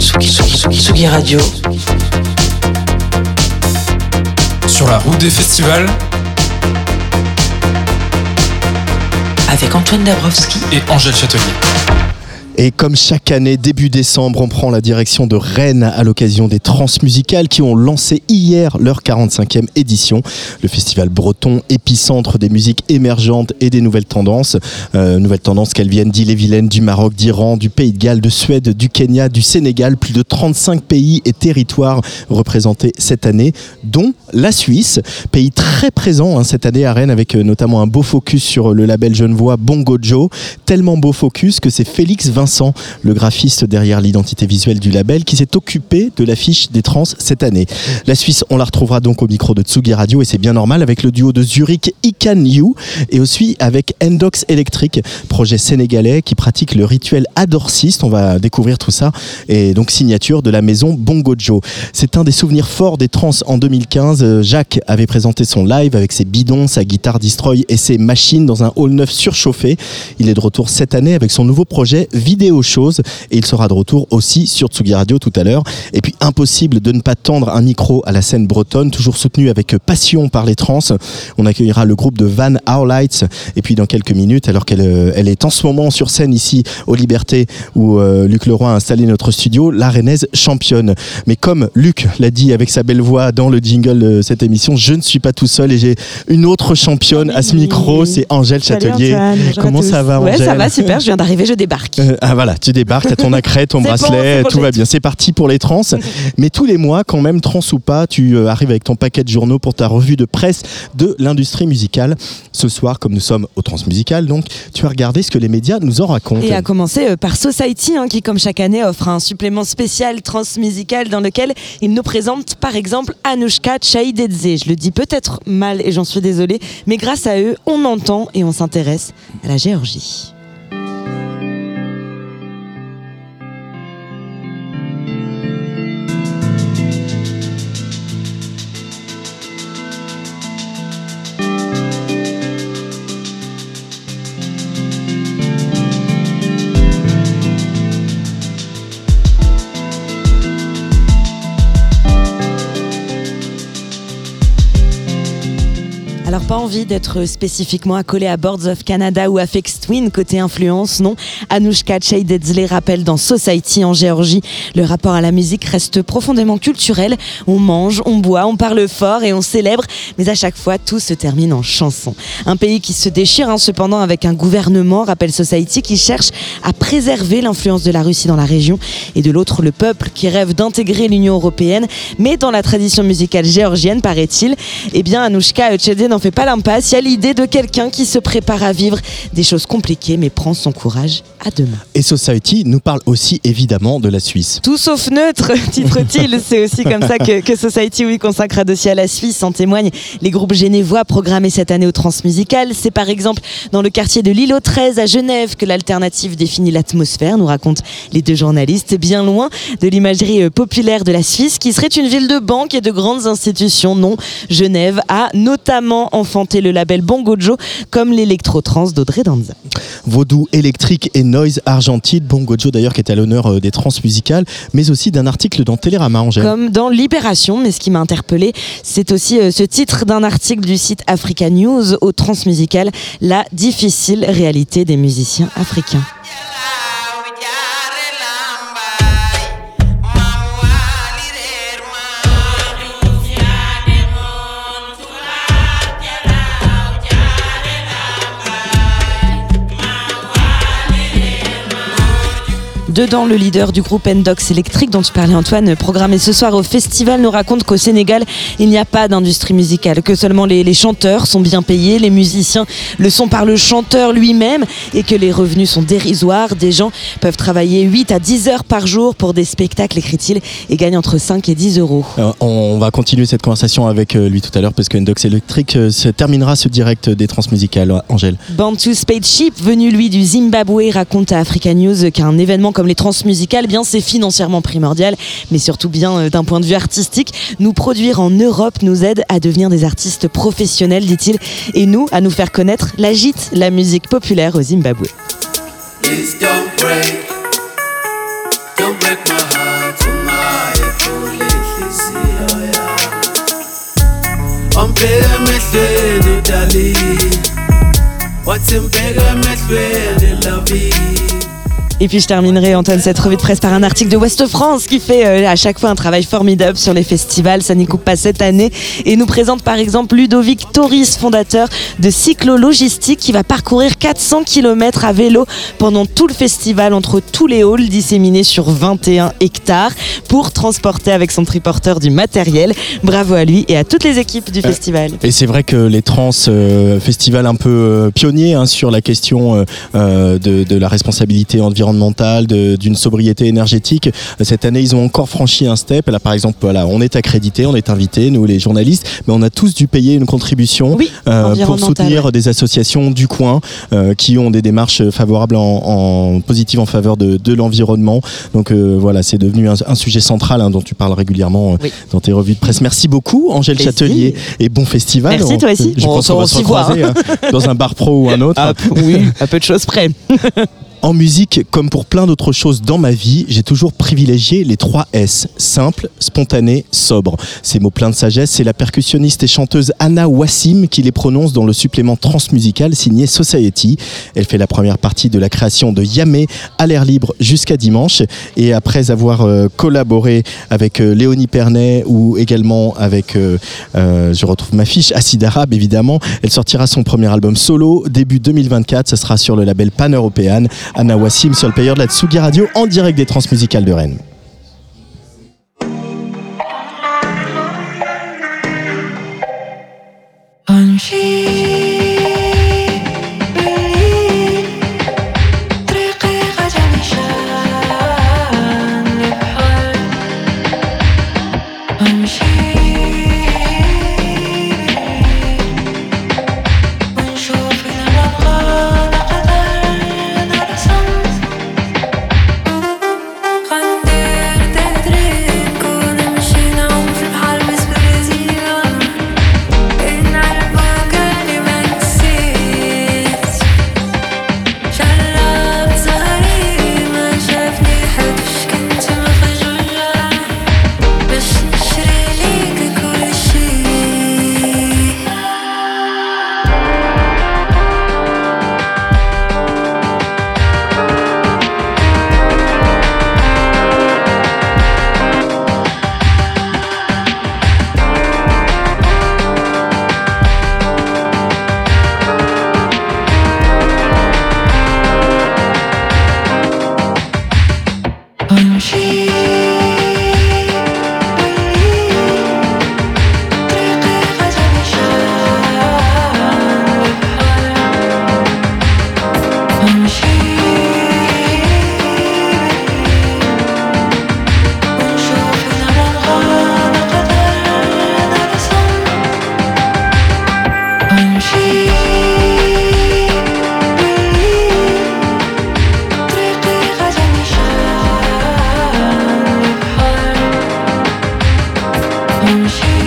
Tsugi, Radio. Sur la route des festivals. Avec Antoine Dabrowski et Angèle Châtelier. Et comme chaque année, début décembre, on prend la direction de Rennes à l'occasion des Transmusicales qui ont lancé hier leur 45e édition. Le festival breton, épicentre des musiques émergentes et des nouvelles tendances. Euh, nouvelles tendances qu'elles viennent d'Ille-et-Vilaine, du Maroc, d'Iran, du Pays de Galles, de Suède, du Kenya, du Sénégal. Plus de 35 pays et territoires représentés cette année, dont la Suisse. Pays très présent hein, cette année à Rennes avec euh, notamment un beau focus sur le label genevois Bongo Joe. Tellement beau focus que c'est Félix Vincent le graphiste derrière l'identité visuelle du label, qui s'est occupé de l'affiche des trans cette année. La Suisse, on la retrouvera donc au micro de Tsugi Radio et c'est bien normal avec le duo de Zurich Ikan You et aussi avec Endox Electric, projet sénégalais qui pratique le rituel adorciste. On va découvrir tout ça et donc signature de la maison Bongo Joe. C'est un des souvenirs forts des trans en 2015. Jacques avait présenté son live avec ses bidons, sa guitare Destroy et ses machines dans un hall neuf surchauffé. Il est de retour cette année avec son nouveau projet vidéo chose et il sera de retour aussi sur Tsugi Radio tout à l'heure. Et puis impossible de ne pas tendre un micro à la scène bretonne, toujours soutenu avec passion par les trans. On accueillera le groupe de Van Lights et puis dans quelques minutes, alors qu'elle euh, elle est en ce moment sur scène ici aux Libertés où euh, Luc Leroy a installé notre studio, la Rennaise championne. Mais comme Luc l'a dit avec sa belle voix dans le jingle de cette émission, je ne suis pas tout seul et j'ai une autre championne à ce micro, c'est Angèle Châtelier. Comment ça va Angèle Ouais, ça va super, je viens d'arriver, je débarque. Euh, ah voilà, tu débarques, t'as ton accret, ton bracelet, tout va bien. C'est parti pour les trans. Mais tous les mois, quand même, trans ou pas, tu euh, arrives avec ton paquet de journaux pour ta revue de presse de l'industrie musicale. Ce soir, comme nous sommes au Transmusical, donc tu as regardé ce que les médias nous en racontent. Et à commencer euh, par Society, hein, qui comme chaque année offre un supplément spécial transmusical dans lequel il nous présente par exemple Anushka Chaidedze. Je le dis peut-être mal et j'en suis désolée, mais grâce à eux, on entend et on s'intéresse à la Géorgie. Pas envie d'être spécifiquement accolé à Boards of Canada ou à Fex Twin côté influence, non. Anushka Chaydedzle rappelle dans Society en Géorgie, le rapport à la musique reste profondément culturel. On mange, on boit, on parle fort et on célèbre, mais à chaque fois tout se termine en chanson. Un pays qui se déchire hein, cependant avec un gouvernement, rappelle Society, qui cherche à préserver l'influence de la Russie dans la région et de l'autre le peuple qui rêve d'intégrer l'Union européenne, mais dans la tradition musicale géorgienne paraît-il, eh bien Anushka Chaydedzle fait pas l'impasse. Il y a l'idée de quelqu'un qui se prépare à vivre des choses compliquées mais prend son courage à deux mains. Et Society nous parle aussi évidemment de la Suisse. Tout sauf neutre, titre-t-il. C'est aussi comme ça que, Society oui, consacre un dossier à la Suisse. En témoignent les groupes genevois programmés cette année au Transmusical. C'est par exemple dans le quartier de l'îlot 13 à Genève que l'alternative définit l'atmosphère, nous racontent les deux journalistes, bien loin de l'imagerie euh, populaire de la Suisse, qui serait une ville de banques et de grandes institutions. Non, Genève a notamment enfanté le label Bongojo comme l'électro-trans d'Audrey Danza. Vaudou électrique et noise argentine, Bongojo d'ailleurs qui est à l'honneur euh, des trans musicales, mais aussi d'un article dans Télérama Angèle. Comme dans Libération, mais ce qui m'a interpellé, c'est aussi euh, ce titre d'un article du site Africa News au transmusical, la difficile réalité des musiciens africains. Dedans, le leader du groupe Endox Electric dont tu parlais Antoine, programmé ce soir au festival, nous raconte qu'au Sénégal, il n'y a pas d'industrie musicale, que seulement les, chanteurs sont bien payés, les musiciens le sont par le chanteur lui-même et que les revenus sont dérisoires. Des gens peuvent travailler 8 à 10 heures par jour pour des spectacles, écrit-il, et gagnent entre 5 et 10 euros. Euh, on va continuer cette conversation avec euh, lui tout à l'heure parce que Endox Electric euh, se terminera ce direct des transmusicales. Angèle. Bantu Spaceship, venu lui du Zimbabwe, raconte à Africa News qu'un événement comme les transmusicales, eh bien c'est financièrement primordial, mais surtout bien euh, d'un point de vue artistique. Nous produire en Europe nous aide à devenir des artistes professionnels, dit-il, et nous à nous faire connaître la gîte, la musique populaire au Zimbabwe. Et puis je terminerai Antoine cette revue de presse par un article de Ouest France qui fait euh, à chaque fois un travail formidable sur les festivals. Ça n'y coupe pas cette année et nous présente par exemple Ludovic Toris, fondateur de Cyclo Logistique, qui va parcourir 400 km à vélo pendant tout le festival entre tous les halls disséminés sur 21 hectares pour transporter avec son triporteur du matériel. Bravo à lui et à toutes les équipes du festival. Et c'est vrai que les trans euh, festivals un peu euh, pionniers hein, sur la question euh, euh, de, de la responsabilité environnementale d'une sobriété énergétique. Cette année, ils ont encore franchi un step. Là, par exemple, voilà, on est accrédité, on est invité, nous les journalistes, mais on a tous dû payer une contribution Oui, euh, pour soutenir ouais. des associations du coin euh, qui ont des démarches favorables en, en positives en faveur de, de l'environnement. Donc euh, voilà, c'est devenu un, un sujet central hein, dont tu parles régulièrement euh, Oui. dans tes revues de presse. Merci beaucoup, Angèle Plaisir. Châtelier, et bon festival. Merci, On- toi aussi. Je On pense qu'on va se recroiser hein, dans un bar pro ou un autre. Ah, oui, à peu de choses près. En musique, comme pour plein d'autres choses dans ma vie, j'ai toujours privilégié les trois S. Simple, spontané, sobre. Ces mots pleins de sagesse, c'est la percussionniste et chanteuse Anna Wassim qui les prononce dans le supplément transmusical signé Society. Elle fait la première partie de la création de Yamé à l'air libre jusqu'à dimanche. Et après avoir euh, collaboré avec euh, Léonie Pernet ou également avec, euh, euh, je retrouve ma fiche, Acid Arabe évidemment, elle sortira son premier album solo début 2024. Ce sera sur le label Pan-Européen. Anna Wassim sur le payeur de la Tsugi Radio en direct des transmusicales de Rennes. 看夕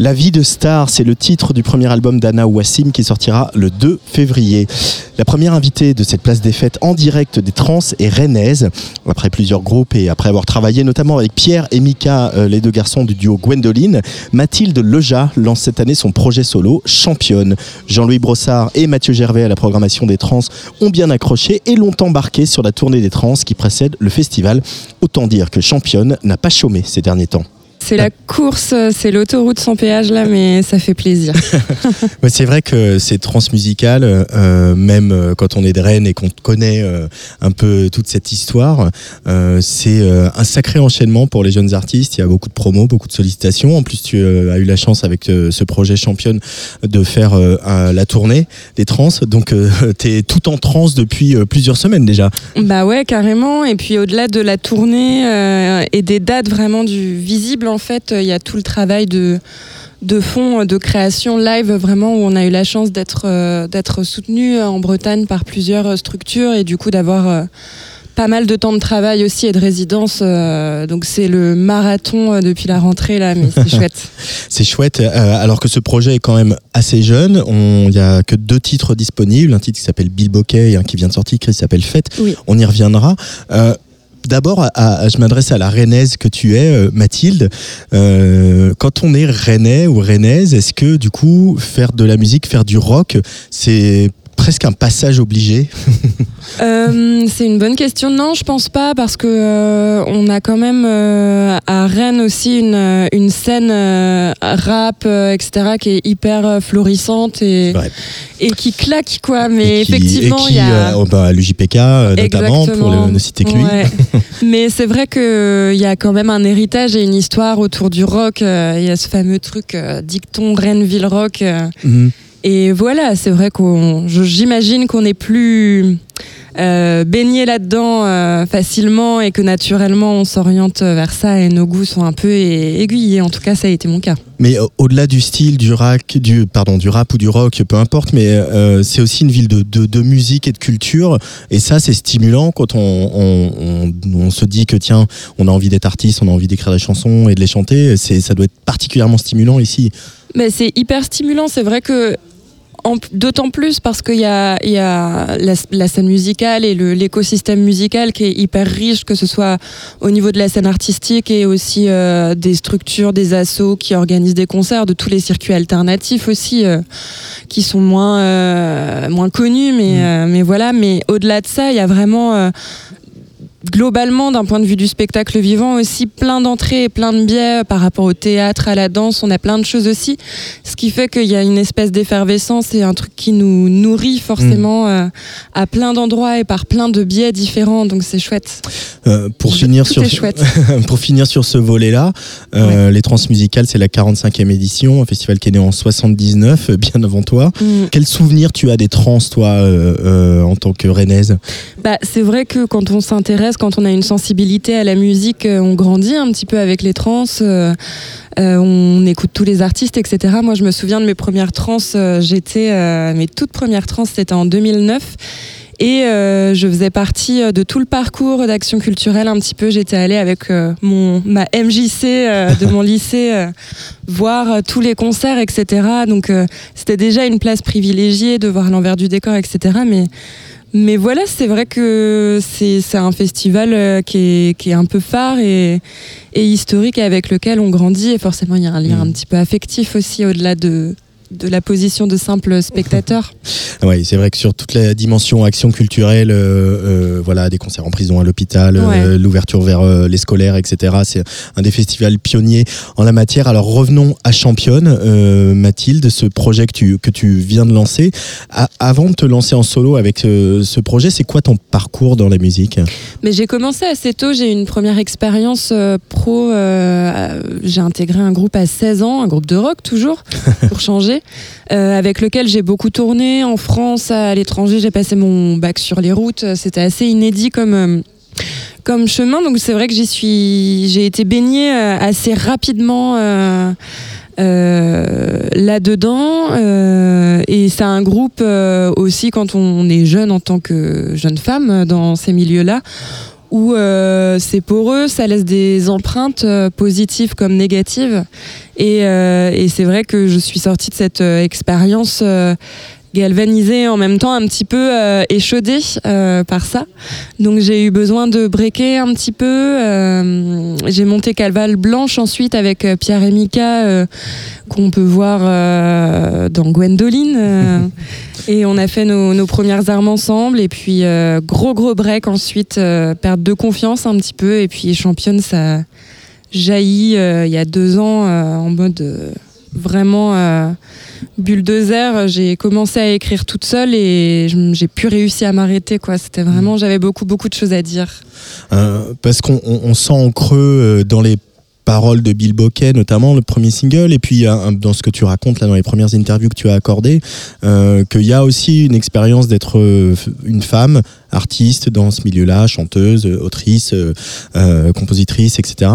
La vie de star, c'est le titre du premier album d'Anna Wassim qui sortira le 2 février. La première invitée de cette place des fêtes en direct des trans est rennaise. Après plusieurs groupes et après avoir travaillé notamment avec Pierre et Mika, euh, les deux garçons du duo Gwendoline, Mathilde Leja lance cette année son projet solo Championne. Jean-Louis Brossard et Mathieu Gervais à la programmation des trans ont bien accroché et l'ont embarqué sur la tournée des trans qui précède le festival. Autant dire que Championne n'a pas chômé ces derniers temps. C'est la course, c'est l'autoroute sans péage là, mais ça fait plaisir. Ouais, c'est vrai que c'est transmusical, euh, même quand on est de Rennes et qu'on connaît euh, un peu toute cette histoire. euh, c'est euh, un sacré enchaînement pour les jeunes artistes. Il y a beaucoup de promos, beaucoup de sollicitations. En plus, tu as eu la chance avec ce projet championne de faire un- la tournée des trans. Donc, tu es tout en transe depuis plusieurs semaines déjà. bah ouais, carrément. Et puis au-delà de la tournée et des dates vraiment du visible, en fait, il y a tout le travail de de fond de création live vraiment où on a eu la chance d'être euh, d'être soutenu en Bretagne par plusieurs euh, structures et du coup d'avoir euh, pas mal de temps de travail aussi et de résidence euh, donc c'est le marathon euh, depuis la rentrée là mais c'est chouette C'est chouette, euh, alors que ce projet est quand même assez jeune. Il n'y a que deux titres disponibles, un titre qui s'appelle Bill Bokeh et un qui vient de sortir qui s'appelle Fête. Oui. On y reviendra. Euh, D'abord, je m'adresse à la rennaise que tu es, euh, Mathilde. Euh, quand on est rennais ou rennaise, est-ce que du coup, faire de la musique, faire du rock, c'est presque un passage obligé Euh, c'est une bonne question. Non, je pense pas parce que euh, on a quand même euh, à Rennes aussi une, une scène rap, etc., qui est hyper florissante et, Ouais. et qui claque quoi. Mais Et qui- effectivement, il y a oh, bah, l'UJPK notamment, pour le, ne citer que lui. Ouais. Mais c'est vrai qu'il y a quand même un héritage et une histoire autour du rock. Il y a ce fameux truc dicton Rennesville Rock. euh, Mhm. Et voilà, c'est vrai qu'on, j'imagine qu'on est plus euh, baigné là-dedans euh, facilement et que naturellement on s'oriente vers ça et nos goûts sont un peu aiguillés. En tout cas, ça a été mon cas. Mais euh, au-delà du style, du rap, du, pardon, du rap ou du rock, peu importe, mais euh, c'est aussi une ville de, de, de musique et de culture. Et ça, c'est stimulant quand on, on, on, on se dit que tiens, on a envie d'être artiste, on a envie d'écrire des chansons et de les chanter. Ça doit être particulièrement stimulant ici. Mais c'est hyper stimulant. C'est vrai que d'autant plus parce qu'il y a, y a la, la scène musicale et l'écosystème musical qui est hyper riche, que ce soit au niveau de la scène artistique et aussi euh, des structures, des assos qui organisent des concerts, de tous les circuits alternatifs aussi, euh, qui sont moins, euh, moins connus. Mais, euh, mais voilà, mais au-delà de ça, il y a vraiment... globalement, d'un point de vue du spectacle vivant, aussi plein d'entrées et plein de biais par rapport au théâtre, à la danse. On a plein de choses aussi. Ce qui fait qu'il y a une espèce d'effervescence et un truc qui nous nourrit forcément euh, à plein d'endroits et par plein de biais différents. Donc c'est chouette. Euh, pour, finir sur, chouette. pour finir sur ce volet-là, euh, les Transmusicales, c'est la 45e édition, un festival qui est né en 79, euh, bien avant toi. Mm. Quel souvenir tu as des trans, toi, euh, en tant que rennaise? Bah, c'est vrai que quand on s'intéresse, quand on a une sensibilité à la musique, euh, on grandit un petit peu avec les trans. euh, euh, on écoute tous les artistes, etc. Moi, je me souviens de mes premières trans. J'étais euh, mes toutes premières trans, c'était en 2009. Et euh, je faisais partie de tout le parcours d'action culturelle un petit peu. J'étais allée avec euh, mon ma MJC euh, de mon lycée voir tous les concerts, etc. Donc c'était déjà une place privilégiée de voir l'envers du décor, etc. Mais mais voilà, c'est vrai que c'est un festival euh, qui est, qui est un peu phare et, et historique avec lequel on grandit. Et forcément, il y a un lien Mm. un petit peu affectif aussi au-delà de, de la position de simple spectateur. Oui, c'est vrai que sur toute la dimension action culturelle, euh, euh, voilà, des concerts en prison, à l'hôpital, euh, l'ouverture vers les scolaires, etc. C'est un des festivals pionniers en la matière. Alors revenons à Championne, Mathilde, ce projet que tu, que tu viens de lancer. A- avant de te lancer en solo avec ce projet, c'est quoi ton parcours dans la musique? Mais j'ai commencé assez tôt, j'ai eu une première expérience pro. j'ai intégré un groupe à 16 ans, un groupe de rock toujours, pour changer, euh, avec lequel j'ai beaucoup tourné en France, à l'étranger. J'ai passé mon bac sur les routes. C'était assez inédit comme. euh, comme chemin, donc c'est vrai que j'ai été baignée euh, assez rapidement là-dedans, euh, et c'est un groupe aussi quand on est jeune en tant que jeune femme dans ces milieux-là, où euh, c'est poreux, ça laisse des empreintes euh, positives comme négatives. Et, euh, et c'est vrai que je suis sortie de cette euh, expérience galvanisée en même temps un petit peu euh, échaudée euh, par ça. Donc j'ai eu besoin de breaker un petit peu. euh, j'ai monté Calval Blanche ensuite avec euh, Pierre et Mika qu'on peut voir dans Gwendoline. et on a fait nos, nos premières armes ensemble. Et puis gros gros break ensuite, perte de confiance un petit peu. Et puis championne, ça, jailli euh, il y a deux ans en mode vraiment euh, bulldozer. J'ai commencé à écrire toute seule et j'ai pu réussir à m'arrêter. quoi. C'était vraiment, j'avais beaucoup, beaucoup de choses à dire. Euh, parce qu'on on- on sent en creux euh, dans les paroles de Bill Bokeh, notamment le premier single, et puis dans ce que tu racontes là dans les premières interviews que tu as accordées, euh, qu'il y a aussi une expérience d'être une femme artiste dans ce milieu-là, chanteuse, autrice, euh, compositrice, etc.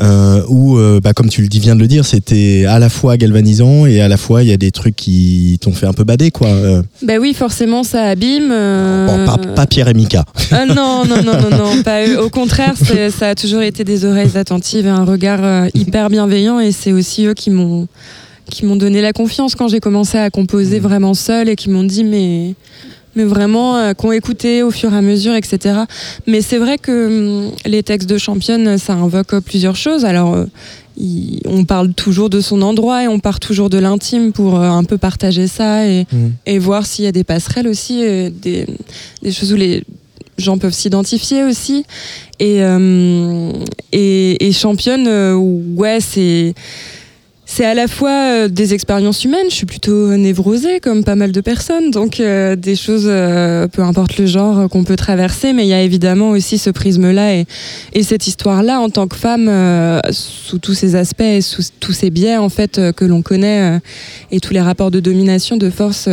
Euh, où, euh, bah, comme tu le dis, viens de le dire, c'était à la fois galvanisant et à la fois il y a des trucs qui t'ont fait un peu bader, quoi. Euh, Bah oui, forcément, ça abîme. euh, bon, pas, pas Pierre et Mika. Ah non, non, non, non, non, pas eux. Au contraire, ça a toujours été des oreilles attentives et un regard hyper bienveillant. Et c'est aussi eux qui m'ont qui m'ont donné la confiance quand j'ai commencé à composer vraiment seule et qui m'ont dit mais mais vraiment euh, qu'on écouté au fur et à mesure, etc. Mais c'est vrai que hum, les textes de championne, ça invoque plusieurs choses. Alors euh, il- on parle toujours de son endroit et on part toujours de l'intime pour euh, un peu partager ça et, Mm. et voir s'il y a des passerelles aussi, des, des choses où les gens peuvent s'identifier aussi. Et, euh, et, et championne, ouais, c'est. C'est à la fois euh, des expériences humaines, je suis plutôt névrosée comme pas mal de personnes, donc euh, des choses, euh, peu importe le genre, qu'on peut traverser, mais il y a évidemment aussi ce prisme-là et, et cette histoire-là en tant que femme, euh, sous tous ses aspects et sous tous ces biais en fait que l'on connaît et tous les rapports de domination, de force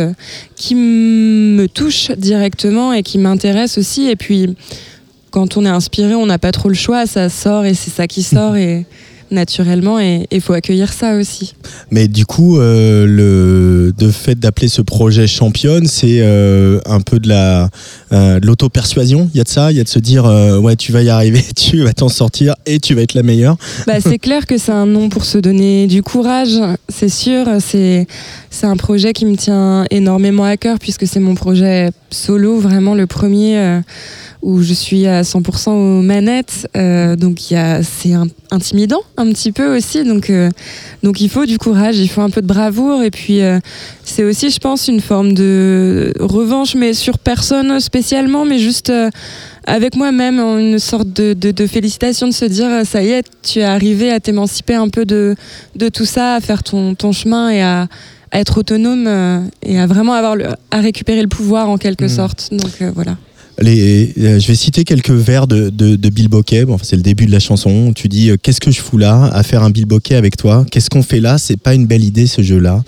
qui me touchent directement et qui m'intéressent aussi. Et puis, quand on est inspiré, on n'a pas trop le choix, ça sort et c'est ça qui sort et naturellement et il faut accueillir ça aussi. Mais du coup, euh, le de fait d'appeler ce projet championne, c'est euh, un peu de la euh, l'auto-persuasion. Il y a de ça, il y a de se dire ouais, tu vas y arriver, tu vas t'en sortir et tu vas être la meilleure. Bah, c'est clair que c'est un nom pour se donner du courage, c'est sûr. C'est c'est un projet qui me tient énormément à cœur puisque c'est mon projet solo, vraiment le premier où je suis à 100% aux manettes. Euh, donc il y a c'est intimidant un petit peu aussi. Donc euh, donc il faut du courage, il faut un peu de bravoure et puis euh, c'est aussi, je pense, une forme de revanche, mais sur personne spécialement, mais juste avec moi-même, une sorte de, de, de félicitation de se dire ça y est, tu es arrivé à t'émanciper un peu de, de tout ça, à faire ton, ton chemin et à, à être autonome euh, et à vraiment avoir le, à récupérer le pouvoir en quelque Mhm. sorte. Donc euh, voilà. Euh, je vais citer quelques vers de, de, Bill Bokeh. Bon, c'est le début de la chanson. Tu dis euh, Qu'est-ce que je fous là à faire un Bill Bokeh avec toi? Qu'est-ce qu'on fait là? C'est pas une belle idée ce jeu-là.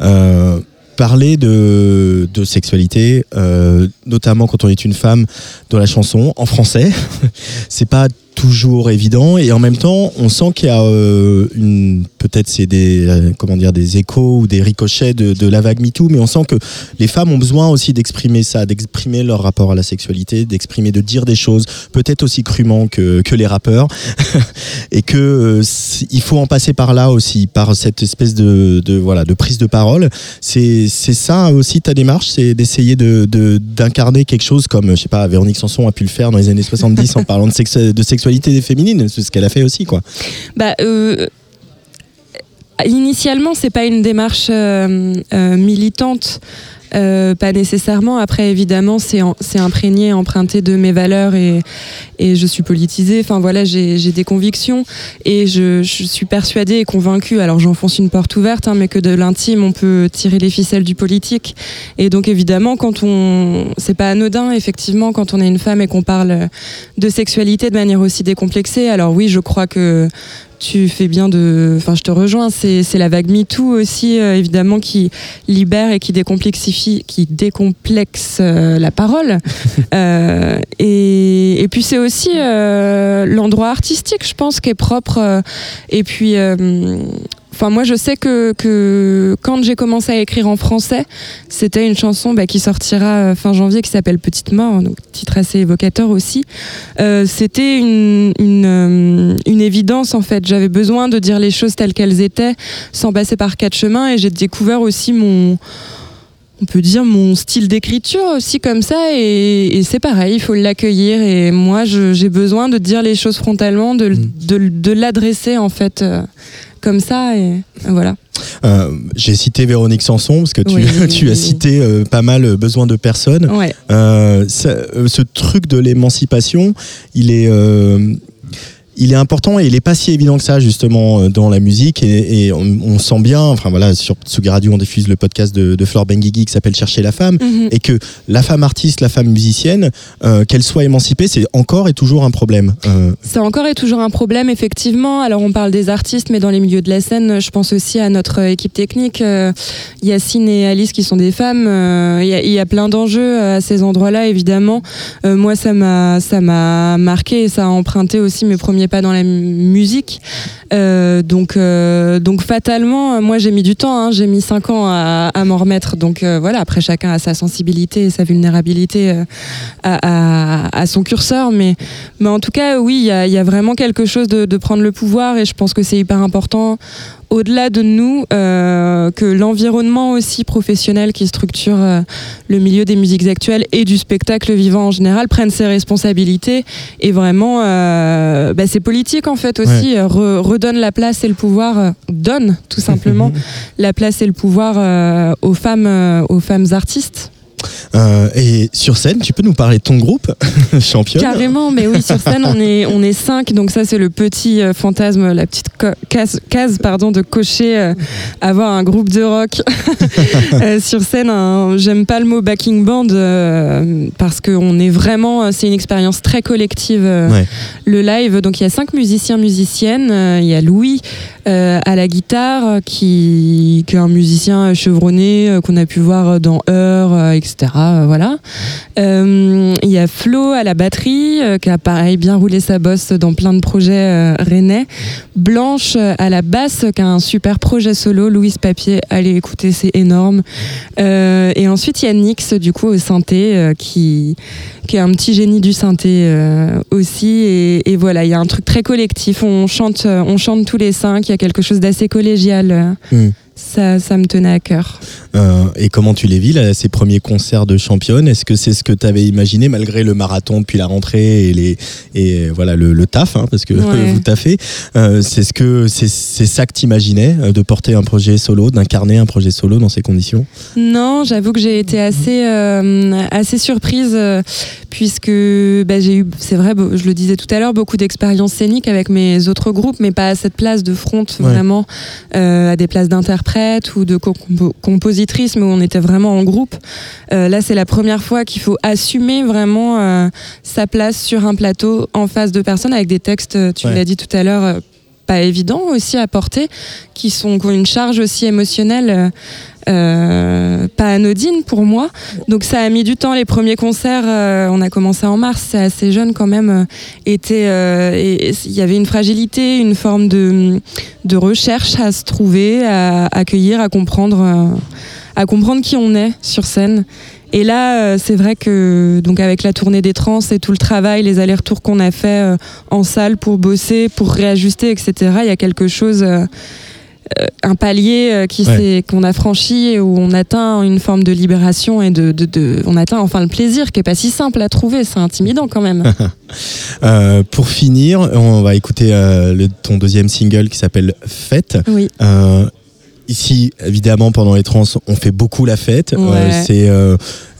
Euh, parler de, de sexualité, euh, notamment quand on est une femme dans la chanson en français, c'est pas toujours évident et en même temps on sent qu'il y a euh, une peut-être c'est des euh, comment dire des échos ou des ricochets de, la vague MeToo mais on sent que les femmes ont besoin aussi d'exprimer ça d'exprimer leur rapport à la sexualité d'exprimer de dire des choses peut-être aussi crûment que, que les rappeurs. Et que euh, il faut en passer par là aussi par cette espèce de, de voilà de prise de parole. C'est c'est ça aussi ta démarche c'est d'essayer de d'incarner quelque chose comme je sais pas Véronique Sanson a pu le faire dans les années 70 en parlant de, sexe, de sexualité féminine c'est ce qu'elle a fait aussi quoi. Bah, euh, initialement, c'est pas une démarche euh, euh, militante. euh, pas nécessairement. Après, évidemment, c'est imprégné, emprunté de mes valeurs et, et je suis politisée. Enfin voilà, j'ai des convictions et je, je suis persuadée et convaincue. Alors j'enfonce une porte ouverte, hein, mais que de l'intime, on peut tirer les ficelles du politique. Et donc évidemment, quand on, c'est pas anodin, effectivement, quand on est une femme et qu'on parle de sexualité de manière aussi décomplexée. Alors oui, je crois que tu fais bien de. Enfin, je te rejoins. C'est la vague MeToo aussi, euh, évidemment, qui libère et qui décomplexifie, qui décomplexe euh, la parole. Euh, et, et puis c'est aussi l'endroit artistique, je pense, qui est propre. et puis. Enfin, moi, je sais que, que quand j'ai commencé à écrire en français, c'était une chanson bah, qui sortira euh, fin janvier qui s'appelle Petite Mort, donc titre assez évocateur aussi. Euh, c'était une, une, euh, une évidence en fait. J'avais besoin de dire les choses telles qu'elles étaient, sans passer par quatre chemins, et j'ai découvert aussi mon on peut dire mon style d'écriture aussi comme ça et, et c'est pareil, il faut l'accueillir et moi j'ai besoin de dire les choses frontalement, de, Mm. de, de l'adresser en fait comme ça et voilà. Euh, j'ai cité Véronique Sanson parce que tu, Oui. tu as cité euh, pas mal euh, besoin de personnes Ouais. Euh, ce truc de l'émancipation, il est, il est important et il est pas si évident que ça justement euh, dans la musique et, et on, on sent bien, enfin voilà, sur Tsugi Radio on diffuse le podcast de, de Flore Benguigui qui s'appelle Chercher la femme Mhm. et que la femme artiste, la femme musicienne, euh, qu'elle soit émancipée, c'est encore et toujours un problème. Euh, C'est encore et toujours un problème, effectivement. Alors, on parle des artistes, mais dans les milieux de la scène, je pense aussi à notre équipe technique, euh, Yacine et Alice, qui sont des femmes. Il y, y a plein d'enjeux à ces endroits-là, évidemment. Moi, ça m'a, ça m'a marqué et ça a emprunté aussi mes premiers pas dans la mu- musique. Euh, donc, euh, donc, fatalement, moi, j'ai mis du temps. hein. j'ai mis cinq ans à, à m'en remettre. Donc, euh, voilà. Après, chacun a sa sensibilité et sa vulnérabilité à, à- son curseur, mais mais en tout cas, oui, il y a, y a vraiment quelque chose de, de prendre le pouvoir et je pense que c'est hyper important, au-delà de nous, euh, que l'environnement aussi professionnel qui structure euh, le milieu des musiques actuelles et du spectacle vivant en général prenne ses responsabilités. Et vraiment, euh, bah, c'est politique en fait aussi, re- redonne la place et le pouvoir, euh, donne tout simplement la place et le pouvoir aux femmes, aux femmes artistes. Euh, et sur scène, tu peux nous parler de ton groupe, championne Carrément, mais oui, sur scène, on est, on est cinq, donc ça, c'est le petit euh, fantasme, la petite case, case pardon, de cocher, euh, avoir un groupe de rock Euh, sur scène. J'aime pas le mot backing band parce que on est vraiment, c'est une expérience très collective, Ouais. le live. Donc il y a cinq musiciens, musiciennes. Il y a Louis euh, à la guitare, qui, qui est un musicien chevronné euh, qu'on a pu voir dans Heure, euh, etc. euh, voilà. Euh, Il y a Flo à la batterie, euh, qui a pareil bien roulé sa bosse dans plein de projets rennais. Blanche à la basse, qui a un super projet solo. Louise Papier, allez écouter, c'est énorme. Et ensuite, il y a Nix, du coup, au synthé, qui, qui est un petit génie du synthé aussi. Et, voilà, il y a un truc très collectif. On chante, on chante tous les cinq. Il y a quelque chose d'assez collégial. euh. Ça, ça me tenait à cœur. Euh, et comment tu les vis, là, ces premiers concerts de championne? Est-ce que c'est ce que tu avais imaginé malgré le marathon depuis la rentrée et, les, et voilà, le, le taf, hein, parce que Ouais. vous taffez euh, C'est ce que c'est c'est ça que tu imaginais, de porter un projet solo, d'incarner un projet solo dans ces conditions? Non, j'avoue que j'ai été assez, euh, assez surprise euh, puisque bah, j'ai eu, c'est vrai, je le disais tout à l'heure, beaucoup d'expériences scéniques avec mes autres groupes, mais pas à cette place de front Ouais. vraiment, euh, à des places d'interprète ou de co- compo- compositrice, mais où on était vraiment en groupe. Euh, là, c'est la première fois qu'il faut assumer vraiment euh, sa place sur un plateau en face de personnes avec des textes, tu Ouais. l'as dit tout à l'heure. euh, pas évidents aussi à porter, qui, sont, qui ont une charge aussi émotionnelle euh, pas anodine pour moi. Donc ça a mis du temps. Les premiers concerts, euh, on a commencé en mars, c'est assez jeune quand même. euh, était, euh, il y avait une fragilité, une forme de, de recherche à se trouver, à accueillir, à comprendre, à comprendre qui on est sur scène. Et là, c'est vrai que donc avec la tournée des trans et tout le travail, les allers-retours qu'on a fait en salle pour bosser, pour réajuster, etc. Il y a quelque chose. Euh, un palier euh, qui Ouais. qu'on a franchi et où on atteint une forme de libération et de, de- de- on atteint enfin le plaisir qui est pas si simple à trouver c'est intimidant quand même Euh, Pour finir, on va écouter euh, le, ton deuxième single qui s'appelle Fête. oui Euh, Ici, évidemment, pendant les trans, on fait beaucoup la fête. Ouais. Euh, c'est euh,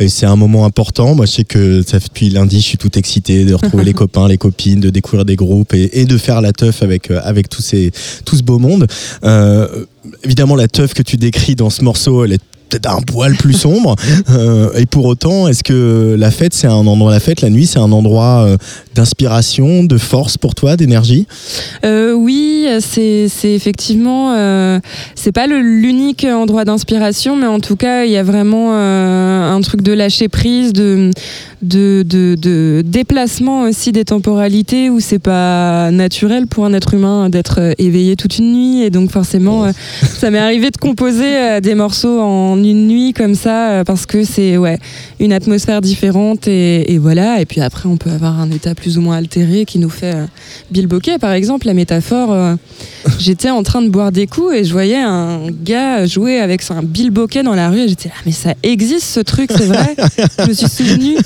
c'est un moment important. Moi, je sais que ça fait depuis lundi, je suis tout excité de retrouver les copains, les copines, de découvrir des groupes et, et de faire la teuf avec euh, avec tous ces tout ce beau monde. Euh, évidemment, la teuf que tu décris dans ce morceau, elle est peut-être un poil plus sombre. Euh, et pour autant, est-ce que la fête, c'est un endroit, la fête, la nuit, c'est un endroit euh, d'inspiration, de force pour toi, d'énergie? Euh, oui, c'est effectivement c'est pas l'unique endroit d'inspiration, mais en tout cas il y a vraiment un truc de lâcher prise, de de, de, de déplacement aussi des temporalités où c'est pas naturel pour un être humain d'être euh, éveillé toute une nuit et donc forcément euh, ça m'est arrivé de composer euh, des morceaux en une nuit comme ça euh, parce que c'est ouais une atmosphère différente et, et voilà. Et puis après on peut avoir un état plus ou moins altéré qui nous fait Bill Bokeh, par exemple, la métaphore, j'étais en train de boire des coups et je voyais un gars jouer avec un Bill Bokeh dans la rue et j'étais là, mais ça existe ce truc, c'est vrai? Je me suis souvenue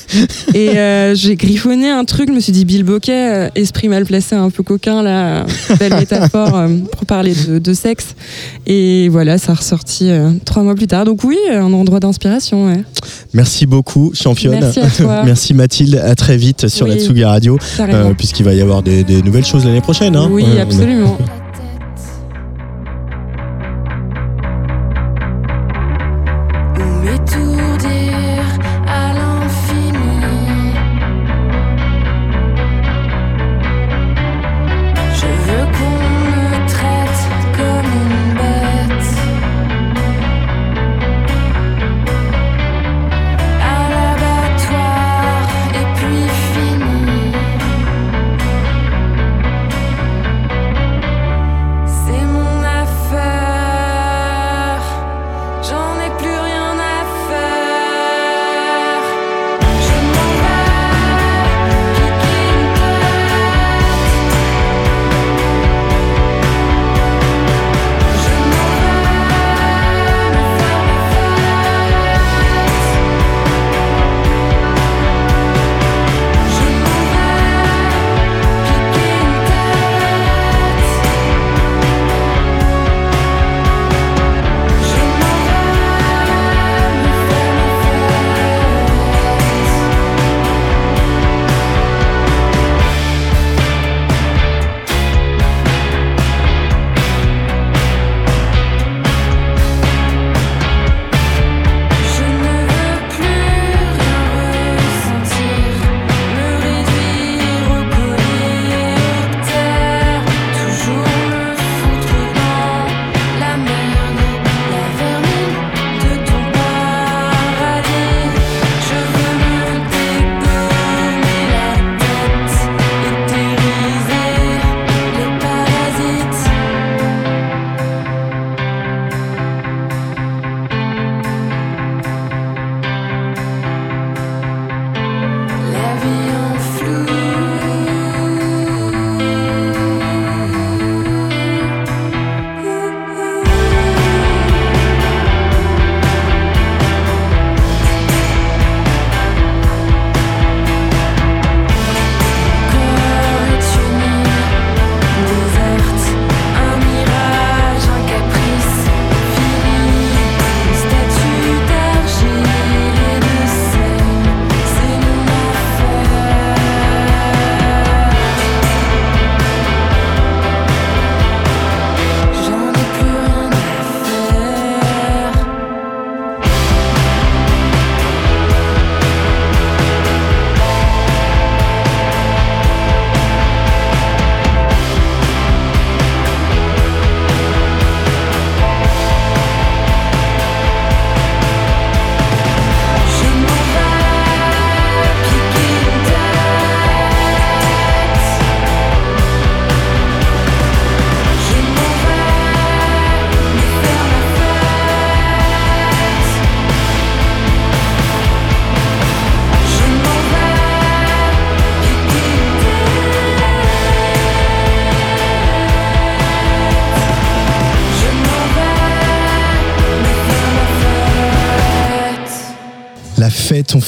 et euh, j'ai griffonné un truc, je me suis dit Bill Bokeh, euh, esprit mal placé, un peu coquin, là, belle métaphore euh, pour parler de, de sexe. Et voilà, ça a ressorti trois mois plus tard. Donc oui, un endroit d'inspiration. ouais. Merci beaucoup, championne. Merci à toi. Merci Mathilde. À très vite sur Oui. la Tsugi Radio, puisqu'il va y avoir des, des nouvelles choses l'année prochaine. hein. oui, absolument.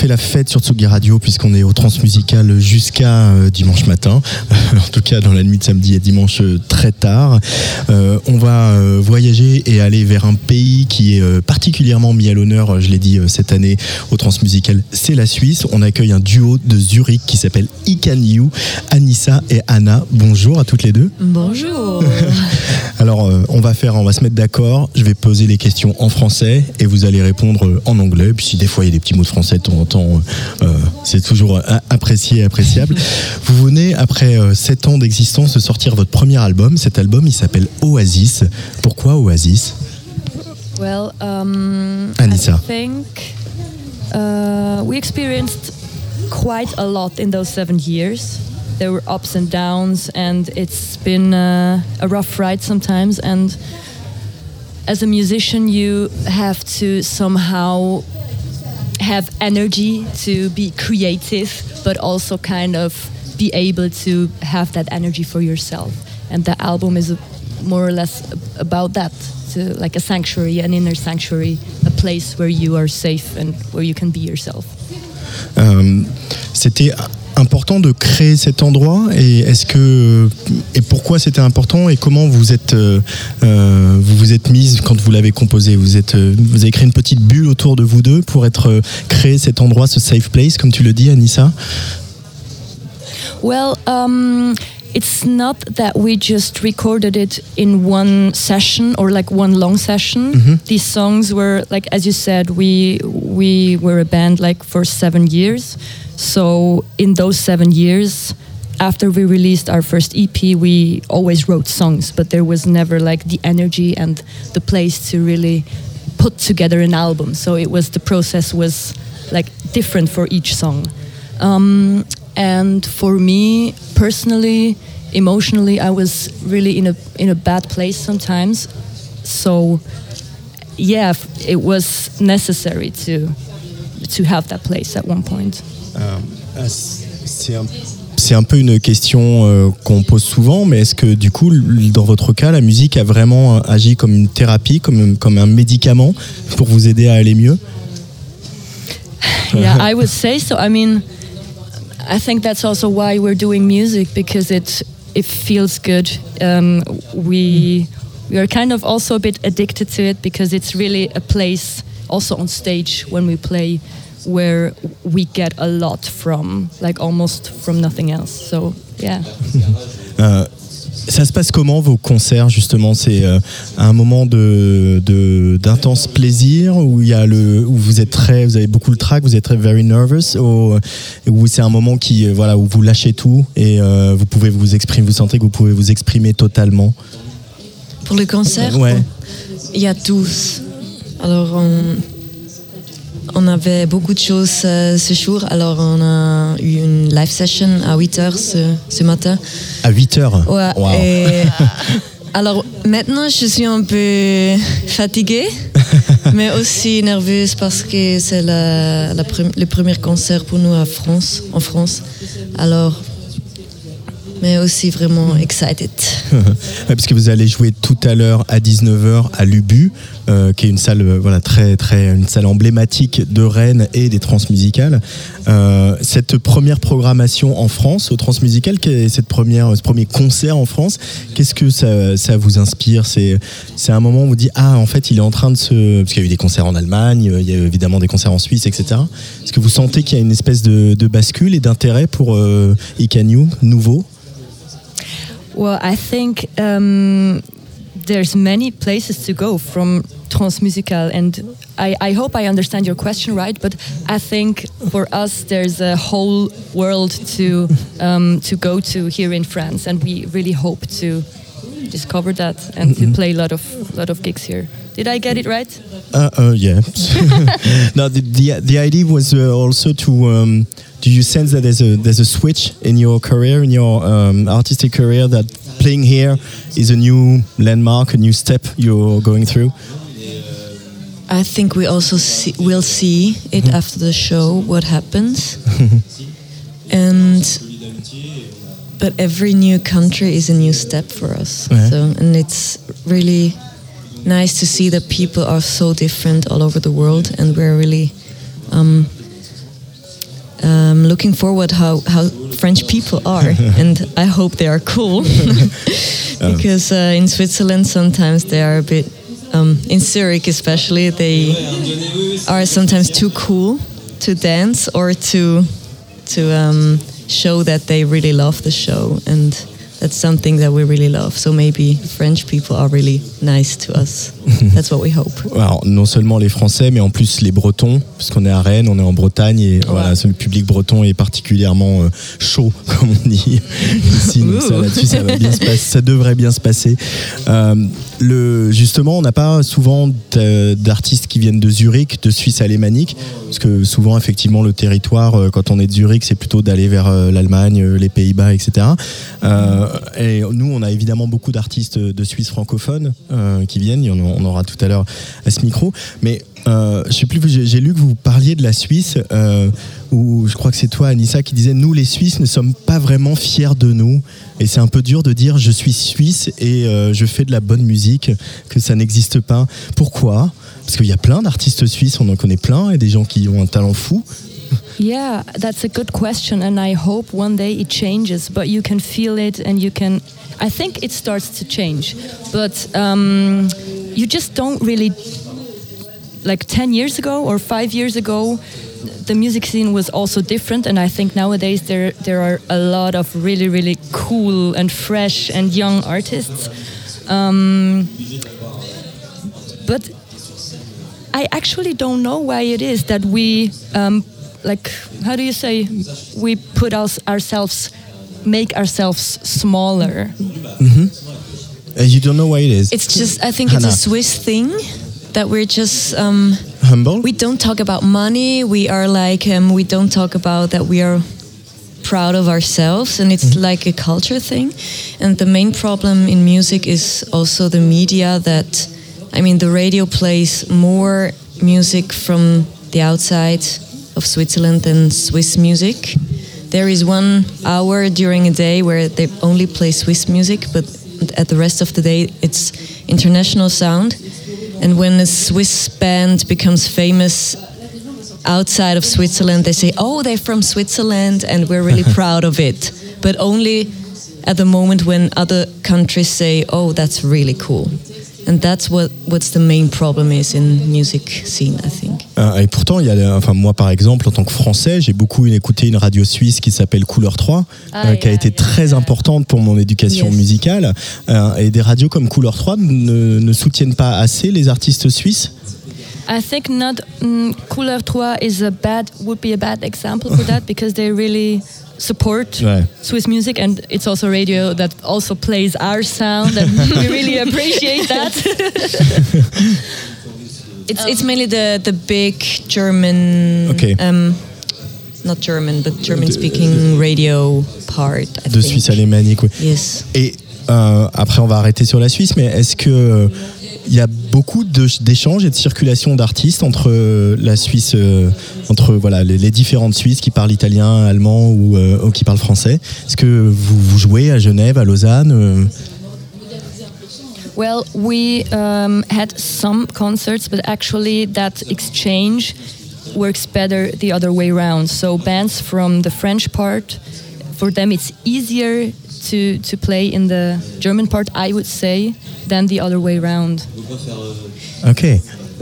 fait la fête sur Tsugi Radio puisqu'on est au Transmusical jusqu'à euh, dimanche matin. en tout cas, dans la nuit de samedi et dimanche euh, très tard. Euh, on va voyager et aller vers un pays qui est particulièrement mis à l'honneur, je l'ai dit cette année au Transmusical, c'est la Suisse. On accueille un duo de Zurich qui s'appelle Ican You, Anissa et Anna. Bonjour à toutes les deux. Bonjour. Alors, euh, on va faire, on va se mettre d'accord. Je vais poser les questions en français et vous allez répondre euh, en anglais. Puis si des fois il y a des petits mots de français de temps en temps, euh, c'est toujours euh, apprécié et appréciable. vous venez après euh, sept ans d'existence de sortir votre premier album. Cet album, il s'appelle Oasis. Pourquoi Oasis? Well, um, Anissa. I think uh, we experienced quite a lot in those seven years. There were ups and downs, and it's been uh, a rough ride sometimes. And as a musician, you have to somehow have energy to be creative, but also kind of be able to have that energy for yourself. And the album is more or less about that, to like a sanctuary, an inner sanctuary, a place where you are safe and where you can be yourself. Euh, C'était important de créer cet endroit et est-ce que et pourquoi c'était important et comment vous êtes euh, euh, vous vous êtes mise quand vous l'avez composé? Vous êtes euh, vous avez créé une petite bulle autour de vous deux pour être euh, créer cet endroit ce safe place comme tu le dis Anissa? Well, um, it's not that we just recorded it in one session or like one long session. These songs were like, as you said, we we were a band like for seven years. So in those seven years, after we released our first EP, we always wrote songs, but there was never like the energy and the place to really put together an album. So it was the process was like different for each song. Um, and for me personally, emotionally, I was really in a in a bad place sometimes. So yeah, it was necessary to to have that place at one point. Ah, c'est un c'est un peu une question euh, qu'on pose souvent, mais est-ce que du coup, dans votre cas, la musique a vraiment euh, agi comme une thérapie, comme, comme un médicament pour vous aider à aller mieux? Yeah, I would say so. I mean, I think that's also why we're doing music because it it feels good. Um, we we are kind of also a bit addicted to it because it's really a place also on stage when we play where we get a lot from like almost from nothing else. So yeah. Euh, ça se passe comment vos concerts justement? C'est euh, un moment de de- d'intense plaisir où il y a le où vous êtes très vous avez beaucoup le trac, vous êtes très very nervous ou où c'est un moment qui euh, voilà où vous lâchez tout et euh, vous pouvez vous exprimer, vous sentez que vous pouvez vous exprimer totalement? Pour le concert, Ouais. il y a tous. Alors, on, on avait beaucoup de choses euh, ce jour. Alors, on a eu une live session à 8 h ce, ce matin. À 8 heures? Ouais, Wow. et- alors, maintenant, je suis un peu fatiguée, mais aussi nerveuse parce que c'est la, le premier concert pour nous à France, en France. Alors, mais aussi vraiment excited. Ouais, parce que vous allez jouer tout à l'heure à 19h à l'Ubu, euh, qui est une salle, euh, voilà, très, très, une salle emblématique de Rennes et des transmusicales. Euh, cette première programmation en France, au transmusical, quelle est cette première, ce premier concert en France, qu'est-ce que ça, ça vous inspire? C'est, c'est un moment où vous dites ah en fait il est en train de se, parce qu'il y a eu des concerts en Allemagne, euh, il y a eu évidemment des concerts en Suisse, etc. Est-ce que vous sentez qu'il y a une espèce de, de bascule et d'intérêt pour euh, Icanyu nouveau? Well, I think um, there's many places to go from Transmusical, and I, I hope I understand your question right. But I think for us, there's a whole world to um, to go to here in France, and we really hope to discover that and to play a lot of lot of gigs here. Did I get it right? Uh, uh, yeah. now the, the the idea was uh, also to. Um, do you sense that there's a there's a switch in your career, in your um, artistic career, that playing here is a new landmark, a new step you're going through? I think we also see, will see it after the show what happens. and but every new country is a new step for us. Yeah. So and it's really nice to see that people are so different all over the world and we're really um, um, looking forward how, how French people are and I hope they are cool. Because uh, in Switzerland sometimes they are a bit um, in Zurich especially they are sometimes too cool to dance or to to um, show that they really love the show and that's something that we really love so maybe French people are really nice to us that's what we hope Alors, non seulement les Français, mais en plus les Bretons, puisqu'on est à Rennes, on est en Bretagne, et voilà, le public breton est particulièrement euh, chaud, comme on dit ici. Donc ça, là-dessus, ça va bien se passer, ça devrait bien se passer. Euh, le, justement, on n'a pas souvent d'a- d'artistes qui viennent de Zurich, de Suisse alémanique, parce que souvent, effectivement, le territoire, euh, quand on est de Zurich, c'est plutôt d'aller vers euh, l'Allemagne, euh, les Pays-Bas, etc. Euh, et nous, on a évidemment beaucoup d'artistes de Suisse francophones euh, qui viennent. A- on aura tout à l'heure à ce micro. Mais euh, je sais plus, j'ai lu que vous parliez de la Suisse, euh, où je crois que c'est toi, Anissa, qui disait nous, les Suisses, ne sommes pas vraiment fiers de nous. Et c'est un peu dur de dire je suis suisse et euh, je fais de la bonne musique, que ça n'existe pas. Pourquoi? Parce qu'il y a plein d'artistes suisses, on en connaît plein, et des gens qui ont un talent fou. Yeah, that's a good question, and I hope one day it changes. But you can feel it, and you can. I think it starts to change, but um, you just don't really. Like ten years ago or five years ago, the music scene was also different, and I think nowadays there there are a lot of really really cool and fresh and young artists. Um, but I actually don't know why it is that we, um, like, how do you say, we put us, ourselves, make ourselves smaller. Uh, you don't know why it is. It's just, I think it's a Swiss thing that we're just, um, humble. we don't talk about money. We are like, um, we don't talk about that we are proud of ourselves and it's like a culture thing. And the main problem in music is also the media that, I mean, the radio plays more music from the outside of Switzerland and Swiss music. There is one hour during a day where they only play Swiss music, but at the rest of the day it's international sound. And when a Swiss band becomes famous outside of Switzerland, they say, "Oh, they're from Switzerland, and we're really proud of it." But only at the moment when other countries say, "Oh, that's really cool," and that's what what's the main problem is in music scene, I think. Euh, et pourtant, il y a, enfin moi par exemple, en tant que Français, j'ai beaucoup écouté une radio suisse qui s'appelle Couleur 3, Ah, euh, qui a yeah, été yeah, très yeah. importante pour mon éducation Yes. musicale. Euh, et des radios comme Couleur 3 ne, ne soutiennent pas assez les artistes suisses? I think not mm, Couleur 3 is a bad would be a bad example for that because they really support Ouais. Swiss music and it's also radio that also plays our sound and we really appreciate that. It's it's mainly the the big German, Okay. um, not German, but German-speaking radio part. I De think. Suisse alémanique, oui. Yes. Et euh, après, on va arrêter sur la Suisse, mais est-ce que euh, il y a beaucoup d'échanges et de circulation d'artistes entre euh, la Suisse, euh, entre voilà les, les différentes Suisses qui parlent italien, allemand ou, euh, ou qui parlent français. Est-ce que vous, vous jouez à Genève, à Lausanne well, we um, had some concerts, but actually that exchange works better the other way around. So bands from the French part, for them it's easier to to play in the German part, I would say, than the other way around. Ok.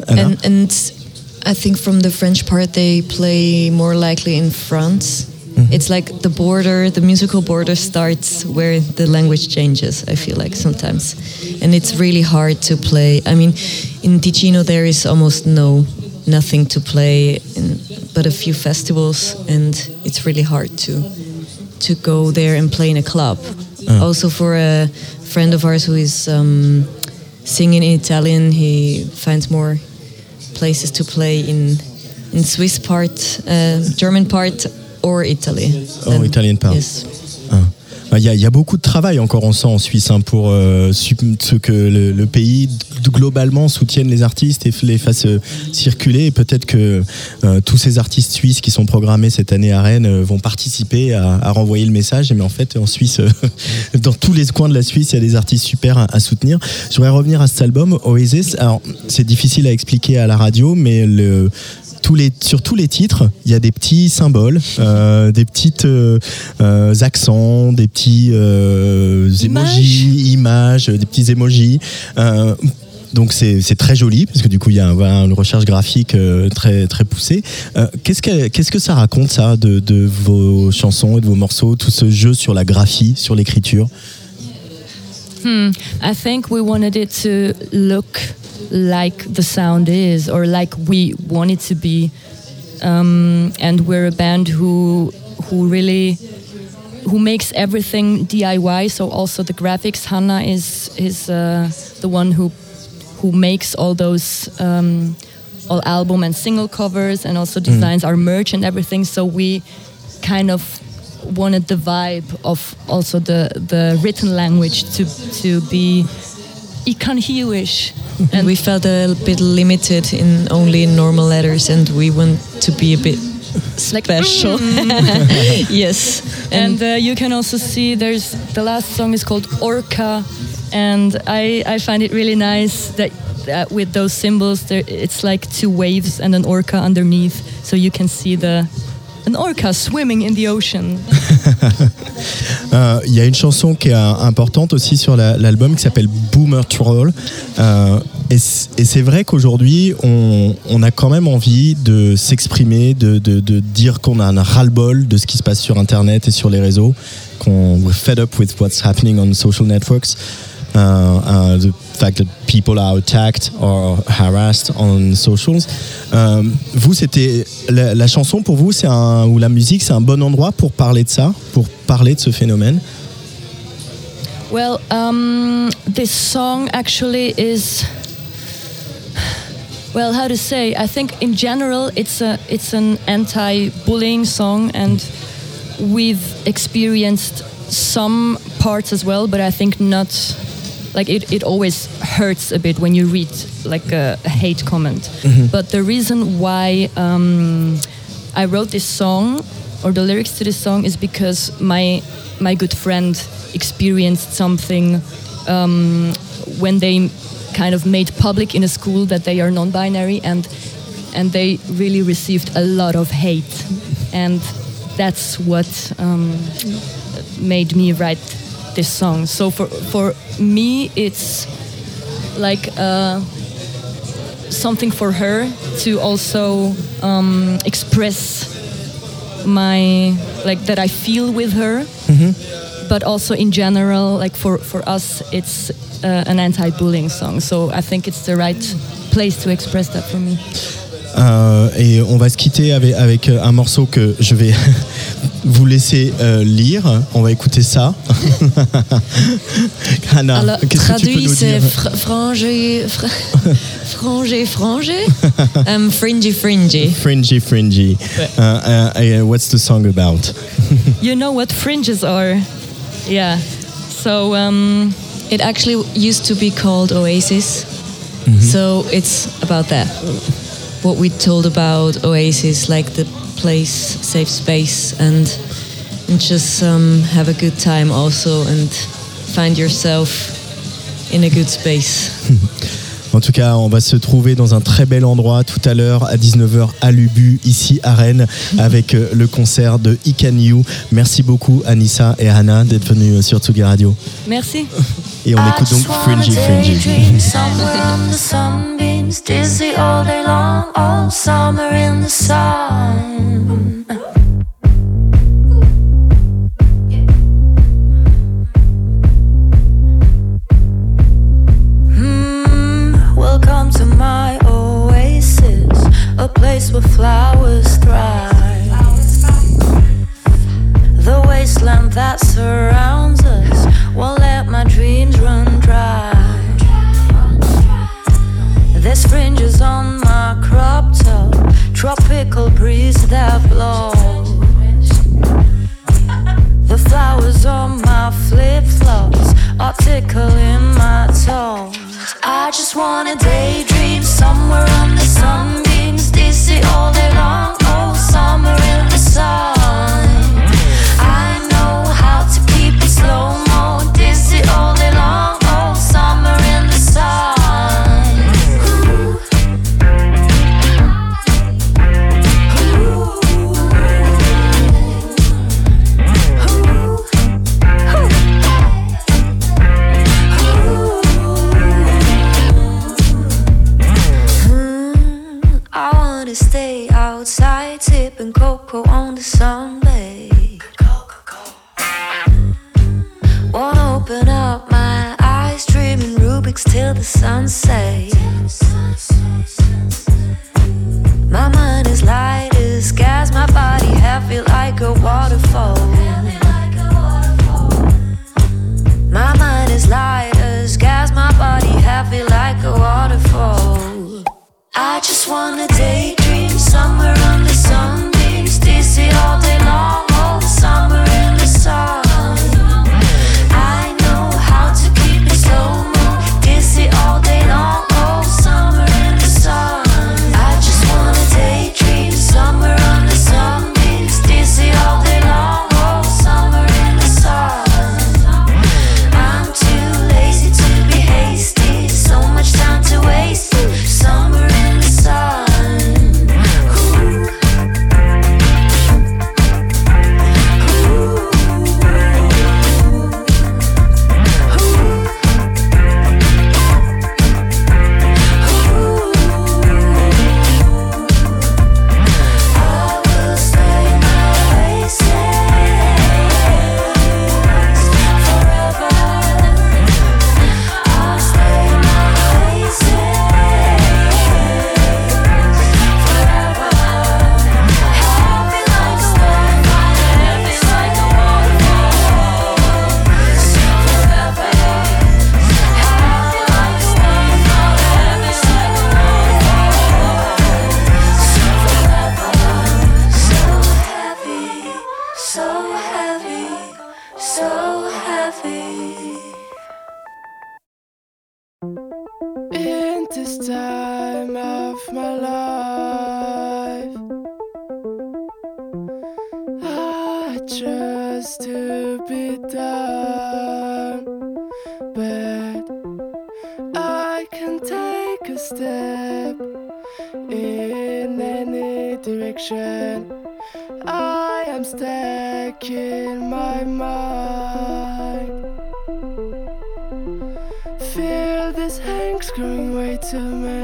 And and I think from the French part they play more likely in France. Mm-hmm. It's like the border, the musical border starts where the language changes. I feel like sometimes, and it's really hard to play. I mean, in Ticino there is almost no nothing to play, in, but a few festivals, and it's really hard to to go there and play in a club. Also, for a friend of ours who is um, singing in Italian, he finds more places to play in in Swiss part, uh, German part, or Italy. Or than- Italian part. Yes. Ah, Il y, a- beaucoup de travail encore, on sent en Suisse, hein, pour euh, ce que le, pays globalement soutienne les artistes et les fasse euh, circuler. Peut-être que euh, tous ces artistes suisses qui sont programmés cette année à Rennes vont participer à, renvoyer le message. Mais en fait, en Suisse, dans tous les coins de la Suisse, il y a des artistes super à, à soutenir. Je voudrais revenir à cet album, Oasis. Alors, c'est difficile à expliquer à la radio, mais le tous les, sur tous les titres, il y a des petits symboles, euh, des petites euh, euh, accents, des petits euh, emojis, images, des petits emojis. Euh, donc c'est c'est très joli parce que du coup il y a voilà, une recherche graphique très très poussée. Euh, Qu'est-ce que qu'est-ce que ça raconte ça de, de vos chansons et de vos morceaux, tout ce jeu sur la graphie, sur l'écriture? Hmm. I think we wanted it to look like the sound is, or like we want it to be. Um, and we're a band who who really who makes everything DIY. So also the graphics. Hannah is is uh, the one who who makes all those. Um, all album and single covers and also designs our merch and everything so we kind of wanted the vibe of also the the written language to to be Ikanhiwish. And we felt a bit limited in only normal letters, and we want to be a bit special. yes, And uh, you can also see there's the last song is called Orca, and I I find it really nice that. Uh, with those symbols, there, it's like two waves and an orca underneath, so you can see the an orca swimming in the ocean. Euh, Il y a une chanson qui est euh, importante aussi sur la- l'album qui s'appelle Boomer Troll. Euh, et c'est vrai qu'aujourd'hui, on, a quand même envie de s'exprimer, de, de- dire qu'on a un ras-le-bol de ce qui se passe sur Internet et sur les réseaux, qu'on we're fed up with what's happening on social networks. Uh, uh, the fact that people are attacked or harassed on socials. Euh, vous, c'était la, la chanson pour vous, c'est un ou la musique, c'est un bon endroit pour parler de ça, pour parler de ce phénomène. Well, um, this song actually is. Well, how to say? I think in general it's a it's an anti-bullying song, and we've experienced some parts as well. But I think not. Like it, it always hurts a bit when you read like a, a hate comment. But the reason why um, I wrote this song or the lyrics to this song is because my my good friend experienced something um, when they kind of made public in a school that they are non-binary and and they really received a lot of hate and that's what um, made me write this song so for for me it's like uh, something for her to also um, express my like that I feel with her, but also in general, like for for us, it's uh, an anti-bullying song. So I think it's the right place to express that for me. Euh, et on va se quitter avec, avec un morceau que je vais vous laisser euh, lire. On va écouter ça. Hannah, Alors, traduit, c'est dire? fr- frangé, fr- frangé, frangé, um, fringy, fringy. Fringy, fringy. Uh, uh, uh, what's the song about? You know what fringes are? Yeah. So um, It actually used to be called Oasis, so it's about that. What we told about Oasis, like the place, safe space, and, and just um, have a good time also, and find yourself in a good space. En tout cas, on va se trouver dans un très bel endroit tout à l'heure à 19h à Lubu, ici à Rennes, avec euh, le concert de Ican You. Merci beaucoup Anissa et Hannah d'être venus euh, sur Tsugi Radio. merci. Et on écoute donc Fringy Fringy. That surrounds us won't let my dreams run dry. There's fringes on my crop top, tropical breeze that blows. The flowers on my flip flops are tickling my toes. I just wanna daydream somewhere on the sunbeams, dizzy all day long,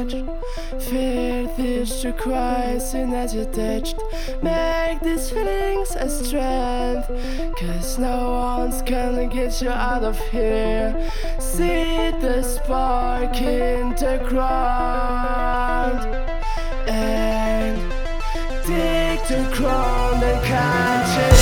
much. Fear this requires as attached. Make these feelings a strength. Cause no one's gonna get you out of here. See the spark in the ground. And dig the ground and catch it.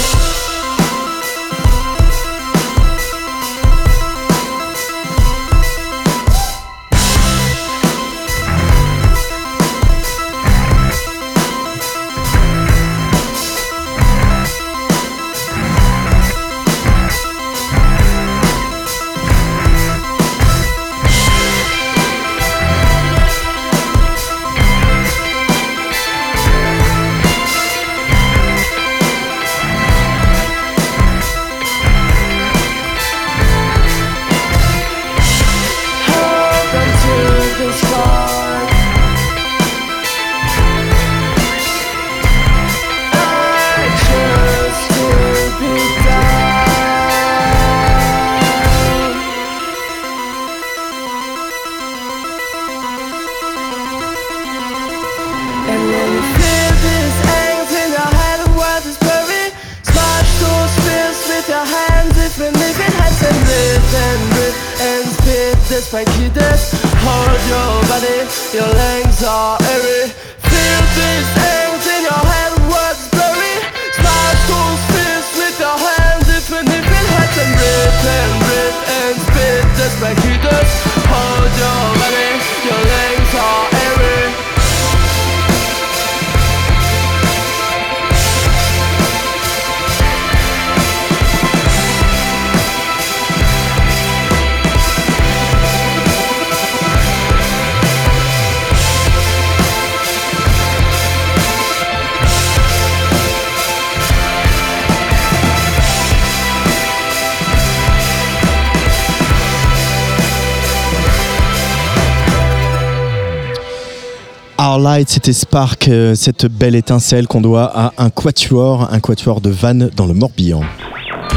Light, c'était Spark, euh, cette belle étincelle qu'on doit à un quatuor, un quatuor de Vannes dans le Morbihan.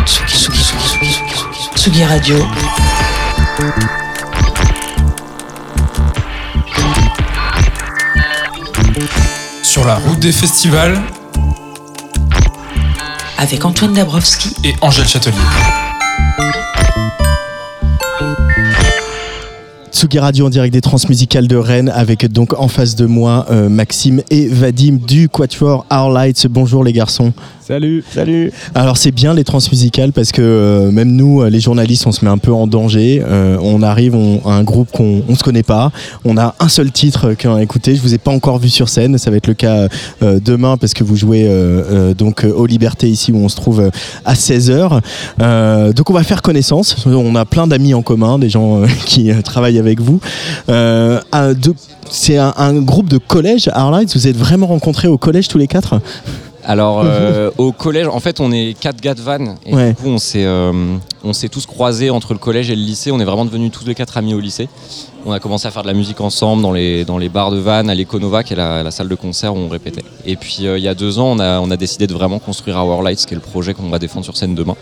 Tsugi, Tsugi, Tsugi, Tsugi, Tsugi, Tsugi Radio. Sur la route des festivals Avec Antoine Dabrowski et Angèle Châtelier. Tsugi Radio en direct des transmusicales de Rennes avec donc en face de moi euh, Maxime et Vadim du Quatuor Our Lights. Bonjour les garçons. Salut. Salut. Alors c'est bien les transmusicales parce que euh, même nous, euh, les journalistes, on se met un peu en danger. Euh, on arrive on, à un groupe qu'on on se connaît pas. On a un seul titre qu'on a écouté. Je vous ai pas encore vu sur scène. Ça va être le cas euh, demain parce que vous jouez euh, euh, donc euh, aux Libertés ici où on se trouve à 16h. donc on va faire connaissance. On a plein d'amis en commun, des gens euh, qui euh, travaillent avec vous. Euh, c'est un, un groupe de collège, Arlight. Vous êtes vraiment rencontrés au collège tous les quatre Alors euh, au collège, en fait, on est quatre gars de Vannes et Ouais. du coup, on s'est euh, on s'est tous croisés entre le collège et le lycée. On est vraiment devenus tous les quatre amis au lycée. On a commencé à faire de la musique ensemble dans les dans les bars de Vannes, à l'Econova, qui est la, la salle de concert où on répétait. Et puis euh, il y a deux ans, on a on a décidé de vraiment construire Our Lights, qui est le projet qu'on va défendre sur scène demain.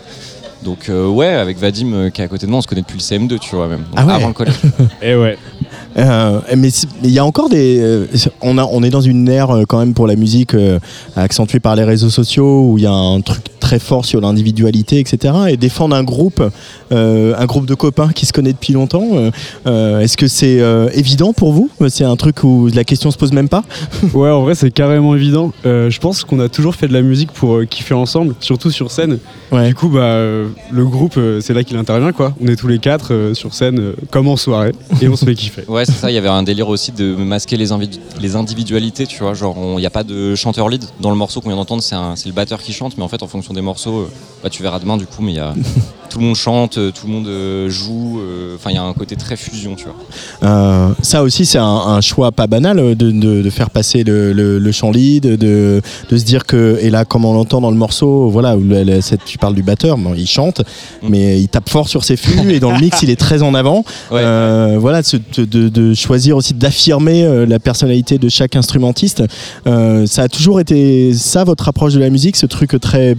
Donc euh, ouais, avec Vadim euh, qui est à côté de moi, on se connaît depuis le CM2, tu vois même, Donc, Ah ouais. avant le collège. Et ouais. Euh, mais c'est- mais il y a encore des. euh, on, a, on est dans une ère euh, quand même pour la musique euh, accentuée par les réseaux sociaux où il y a un truc très fort sur l'individualité, etc. Et défendre un groupe, euh, un groupe de copains qui se connaît depuis longtemps, euh, euh, est-ce que c'est euh, évident pour vous? C'est un truc où la question se pose même pas? Ouais, en vrai, c'est carrément évident. Euh, je pense qu'on a toujours fait de la musique pour euh, kiffer ensemble, surtout sur scène. Ouais. Du coup, bah, euh, le groupe, euh, c'est là qu'il intervient, quoi. On est tous les quatre euh, sur scène, euh, comme en soirée, et on se fait kiffer. Ouais, c'est ça. Il y avait un délire aussi de masquer les, les individualités, tu vois. Genre, il n'y a pas de chanteur lead dans le morceau qu'on vient d'entendre. C'est le batteur qui chante, mais en fait, en fonction des morceaux. euh, bah, tu verras demain du coup, mais il y a tout le monde chante, euh, tout le monde euh, joue. euh, Enfin, il y a un côté très fusion, tu vois. Euh, ça aussi, c'est un, un choix pas banal de, de- de faire passer le, le- le chant lead, de, de se dire que, et là, comme on l'entend dans le morceau, voilà, tu parles du batteur, bon, il chante, mais il tape fort sur ses flux, et dans le mix, il est très en avant. Ouais. Euh, voilà, de, choisir aussi d'affirmer la personnalité de chaque instrumentiste. Ça a toujours été ça, votre approche de la musique, ce truc très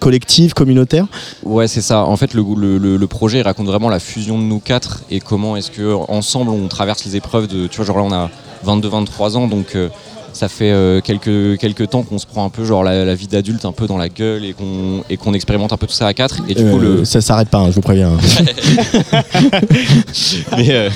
collectif, communautaire Ouais, c'est ça. En fait, le, le- projet raconte vraiment la fusion de nous quatre et comment est-ce que ensemble on traverse les épreuves de. Tu vois, genre là, on a 22-23 ans, donc euh, ça fait euh, quelques, quelques temps qu'on se prend un peu genre la, la vie d'adulte un peu dans la gueule et qu'on et qu'on expérimente un peu tout ça à quatre. Et du coup, Euh, le. Ça s'arrête pas, hein, je vous préviens. Mais euh,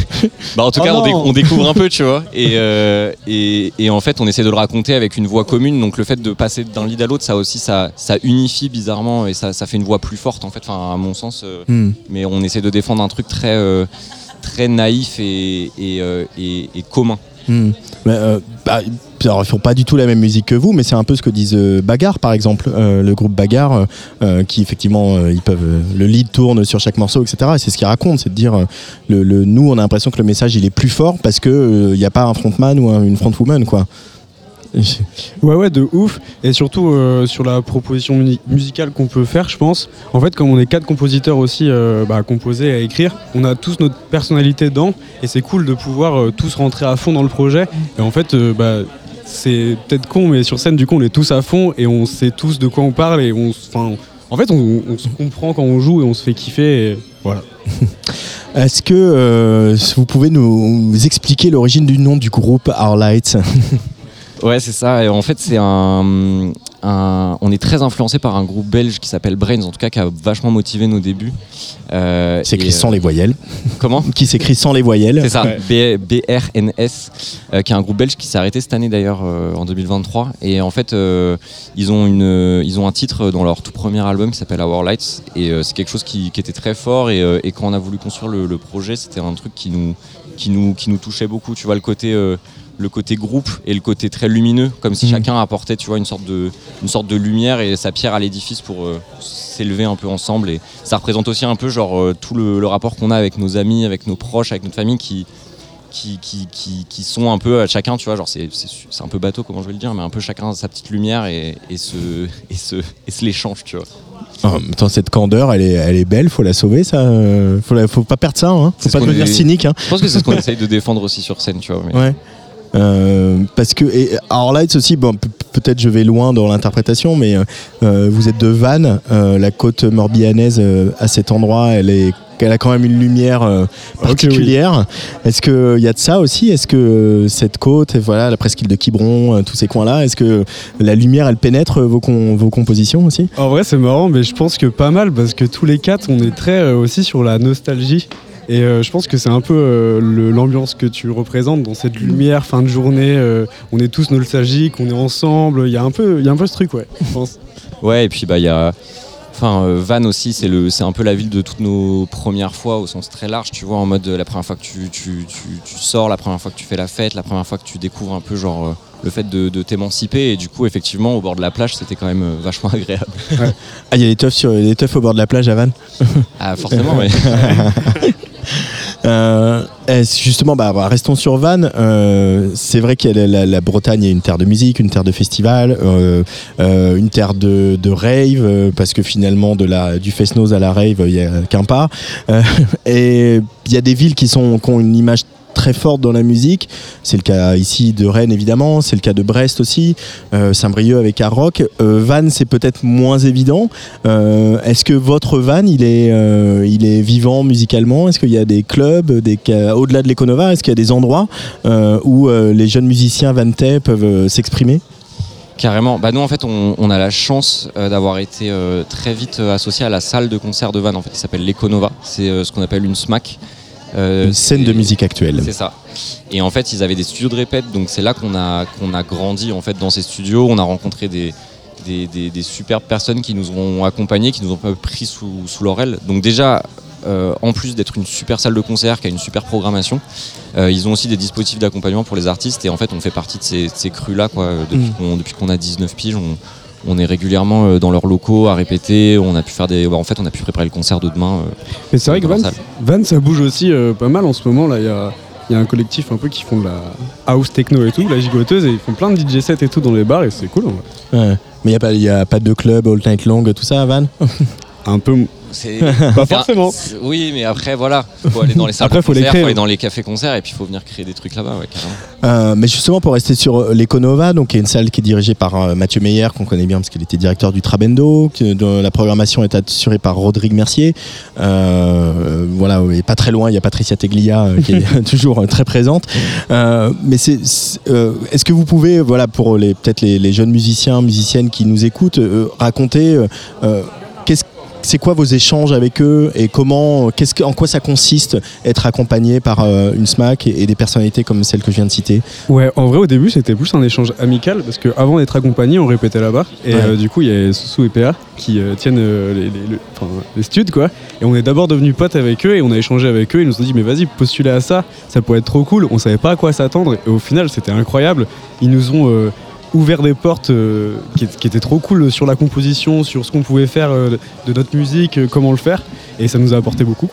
bah, en tout Oh cas, on, découvre un peu, tu vois. Et, euh, et, et en fait, on essaie de le raconter avec une voix commune. Donc le fait de passer d'un lead à l'autre, ça aussi, ça, ça unifie bizarrement et ça, ça fait une voix plus forte, en fait, enfin, à mon sens. euh, Hmm. mais on essaie de défendre un truc très, euh, très naïf euh, et- et commun. Hmm. Mais, euh, bah, font pas du tout la même musique que vous, mais c'est un peu ce que disent euh, Bagarre, par exemple, euh, le groupe Bagarre, euh, qui effectivement, le lead tourne sur chaque morceau, etc. Et c'est ce qu'ils racontent, c'est de dire, le, nous, on a l'impression que le message il est plus fort parce que il n'y a pas un frontman ou un- une frontwoman, quoi. Ouais, ouais, de ouf. Et surtout euh, sur la proposition musicale qu'on peut faire, je pense. En fait, comme on est quatre compositeurs aussi euh, bah, à composer, à écrire, on a tous notre personnalité dedans. Et c'est cool de pouvoir euh, tous rentrer à fond dans le projet. Et en fait, euh, bah, c'est peut-être con, mais sur scène, du coup, on est tous à fond et on sait tous de quoi on parle. Et on, en fait, on, se comprend quand on joue et on se fait kiffer. Voilà. Est-ce que vous pouvez nous expliquer l'origine du nom du groupe Our Lights Ouais, c'est ça. Et en fait, c'est un, un- On est très influencé par un groupe belge qui s'appelle Brains, en tout cas, qui a vachement motivé nos débuts. Euh, C'est écrit et, sans euh, les voyelles. Comment? Qui s'écrit sans les voyelles. C'est ça, B- BRNS, euh, qui est un groupe belge qui s'est arrêté cette année d'ailleurs euh, en 2023. Et en fait, euh, ils, ont une, euh, ils ont un titre dans leur tout premier album qui s'appelle Our Lights. Et euh, c'est quelque chose qui, qui était très fort. Et, euh, et quand on a voulu construire le, le projet, c'était un truc qui nous, qui, nous, qui nous touchait beaucoup. Tu vois, le côté. Le côté groupe et le côté très lumineux, comme si Mhm. chacun apportait tu vois, une, sorte de, une sorte de lumière et sa pierre à l'édifice pour euh, s'élever un peu ensemble. Et ça représente aussi un peu genre, euh, tout le, le rapport qu'on a avec nos amis, avec nos proches, avec notre famille qui, qui, qui, qui, qui sont un peu à chacun, tu vois, genre c'est, un peu bateau comment je vais le dire, mais un peu chacun sa petite lumière et, et, se, et, se, et se l'échange, tu vois. En même temps, cette candeur, elle est, elle est belle, faut la sauver, ça. euh, Faut, la- faut pas perdre ça, hein. Faut pas devenir est- cynique. Hein. Je pense que c'est ce qu'on essaye de défendre aussi sur scène, tu vois. mais- Ouais. Euh, parce que et Lights aussi, bon, pe- peut-être je vais loin dans l'interprétation, mais euh, vous êtes de Vannes, euh, la côte morbihanaise euh, à cet endroit, elle est elle a quand même une lumière euh, particulière. Est-ce qu'il y a de ça aussi? Est-ce que euh, cette côte, voilà, la presqu'île de Quiberon, euh, tous ces coins-là, est-ce que la lumière, elle pénètre vos, com- vos compositions aussi? En vrai, c'est marrant, mais je pense que pas mal parce que tous les quatre, on est très euh, aussi sur la nostalgie. Et euh, je pense que c'est un peu euh, l'ambiance que tu représentes dans cette lumière fin de journée. euh, on est tous nostalgiques, on est ensemble. Il y a un peu, il y a un peu ce truc, ouais. Je pense. Ouais, et puis bah il y a. Enfin, euh, Vannes aussi, c'est le, c'est un peu la ville de toutes nos premières fois au sens très large, tu vois, en mode la première fois que tu, tu, tu, tu sors, la première fois que tu fais la fête, la première fois que tu découvres un peu genre euh, le fait de, de t'émanciper. Et du coup, effectivement, au bord de la plage, c'était quand même euh, vachement agréable. Ah, il y a des teufs, sur, des teufs au bord de la plage à Vannes Ah, forcément, ouais. Euh, justement, bah, bah, restons sur Vannes. Euh, c'est vrai que la, Bretagne est une terre de musique, une terre de festival, euh, une terre de, rave, parce que finalement, de la, du à la rave, il n'y a qu'un pas. Et il y a des villes qui, sont, qui ont une image très forte dans la musique. C'est le cas ici de Rennes évidemment, c'est le cas de Brest aussi, euh, Saint-Brieuc avec Hard Rock. Euh, Vannes c'est peut-être moins évident. Euh, Est-ce que votre Vannes il est, il est vivant musicalement? Est-ce qu'il y a des clubs, des, au-delà de l'Econova, est-ce qu'il y a des endroits où les jeunes musiciens vannetais peuvent s'exprimer? Carrément. Bah nous en fait on, a la chance d'avoir été très vite euh, associé à la salle de concert de Vannes en fait qui s'appelle l'Econova. C'est ce qu'on appelle une SMAC. Euh, Une scène de musique actuelle. C'est ça. Et en fait ils avaient des studios de répète donc c'est là qu'on a qu'on a grandi en fait dans ces studios. On a rencontré des des, des- des superbes personnes qui nous ont accompagnés, qui nous ont pris sous, sous leur aile. Donc déjà, euh, en plus d'être une super salle de concert qui a une super programmation, euh, ils ont aussi des dispositifs d'accompagnement pour les artistes. Et en fait, on fait partie de ces, de ces crus-là quoi, euh, depuis Mm. qu'on depuis qu'on a 19 piges. On, on est régulièrement euh, dans leurs locaux à répéter. On a pu faire des. bah, en fait, on a pu préparer le concert de demain. euh, Mais c'est vrai que Van. Van, ça bouge aussi euh, pas mal en ce moment. Là, il y a, il y a un collectif un peu qui font de la house techno et tout, la gigoteuse, et ils font plein de DJ sets et tout dans les bars, et c'est cool. en vrai. Ouais. Mais il n'y a, pas- y a pas de club all night long, tout ça, Van Un peu. C'est Pas forcément. Oui, mais après, voilà. Faut aller dans les salles Après, de faut les concert, créer, faut aller dans les cafés-concerts et puis il faut venir créer des trucs là-bas, ouais. Euh, mais justement, pour rester sur euh, l'Econova, donc qui est une salle qui est dirigée par euh, Mathieu Meyer, qu'on connaît bien parce qu'il était directeur du Trabendo, que, dont la programmation est assurée par Rodrigue Mercier. Euh, voilà, et pas très loin, il y a Patricia Teglia euh, qui est toujours euh, très présente. Euh, mais c'est, euh, est-ce que vous pouvez, voilà, pour les peut-être les, les jeunes musiciens, musiciennes qui nous écoutent, euh, raconter euh, euh, c'est quoi vos échanges avec eux et comment, qu'est-ce que, en quoi ça consiste être accompagné par euh, une SMAC et, et des personnalités comme celle que je viens de citer? Ouais, en vrai, au début, c'était plus un échange amical parce qu'avant d'être accompagné, on répétait là-bas. Et Ouais. euh, du coup, il y a Soussou et PA qui euh, tiennent les, les studs, quoi. Et on est d'abord devenus potes avec eux et on a échangé avec eux. Ils nous ont dit, mais vas-y, postulez à ça, ça pourrait être trop cool. On savait pas à quoi s'attendre. Et au final, c'était incroyable. Ils nous ont. Ouvert des portes euh, qui, étaient trop cool sur la composition, sur ce qu'on pouvait faire euh, de notre musique, euh, comment le faire, et ça nous a apporté beaucoup.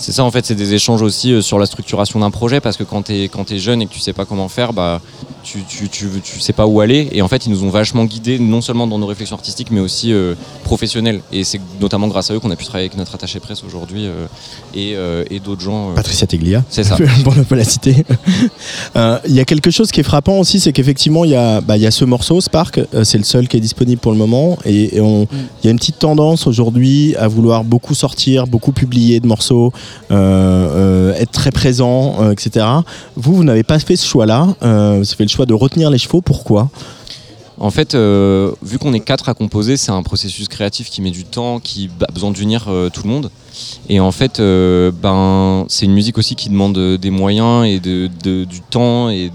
C'est ça en fait, c'est des échanges aussi euh, sur la structuration d'un projet parce que quand t'es quand es jeune et que tu sais pas comment faire, bah tu, tu, tu, tu sais pas où aller et en fait ils nous ont vachement guidés non seulement dans nos réflexions artistiques mais aussi euh, professionnelles et c'est notamment grâce à eux qu'on a pu travailler avec notre attaché presse aujourd'hui euh, et, euh, et d'autres gens. Patricia Teglia. C'est ça. pour ne pas la citer. Il y a quelque chose qui est frappant aussi, c'est qu'effectivement, il y, a, bah, y a ce morceau, Spark, c'est le seul qui est disponible pour le moment. Et, il y a une petite tendance aujourd'hui à vouloir beaucoup sortir, beaucoup publier de morceaux, être très présent, euh, etc. Vous, vous n'avez pas fait ce choix-là. Euh, vous avez fait le choix de retenir les chevaux. Pourquoi? En fait, euh, vu qu'on est quatre à composer, c'est un processus créatif qui met du temps, qui a besoin d'unir euh, tout le monde. Et en fait, euh, ben, c'est une musique aussi qui demande euh, des moyens et de, du temps et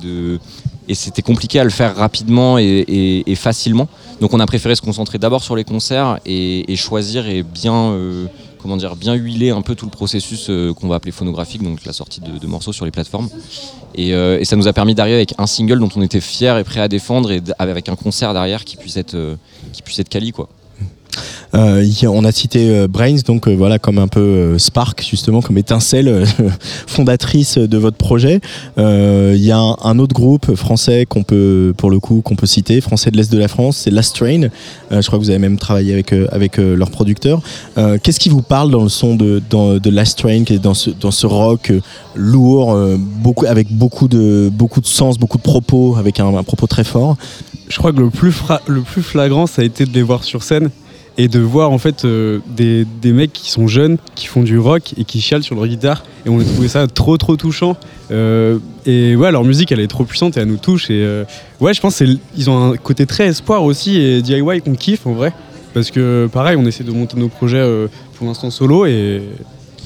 et c'était compliqué à le faire rapidement et, facilement. Donc on a préféré se concentrer d'abord sur les concerts et, choisir et bien euh, comment dire bien huiler un peu tout le processus euh, qu'on va appeler phonographique, donc la sortie de, morceaux sur les plateformes. Et, euh, et ça nous a permis d'arriver avec un single dont on était fier et prêt à défendre et avec un concert derrière qui puisse être euh, qui quali quoi. Euh, on a cité euh, Brains, donc euh, voilà, comme un peu Spark, justement, comme étincelle fondatrice de votre projet. Il y a un, autre groupe français qu'on peut, pour le coup, qu'on peut citer, français de l'Est de la France, c'est Last Train. Je crois que vous avez même travaillé avec, avec leur producteur. Qu'est-ce qui vous parle dans le son de, dans- de Last Train, dans ce, dans ce rock lourd, beaucoup, avec beaucoup de, beaucoup de sens, beaucoup de propos, avec un, propos très fort? Je crois que le plus, le plus flagrant, ça a été de les voir sur scène et de voir en fait euh, des, des mecs qui sont jeunes, qui font du rock et qui chialent sur leur guitare. Et on a trouvé ça trop trop touchant. Euh, et ouais, leur musique elle est trop puissante et elle nous touche. Et euh, ouais, je pense qu'ils ont un côté très espoir aussi et DIY qu'on kiffe en vrai. Parce que pareil, on essaie de monter nos projets pour l'instant solo et,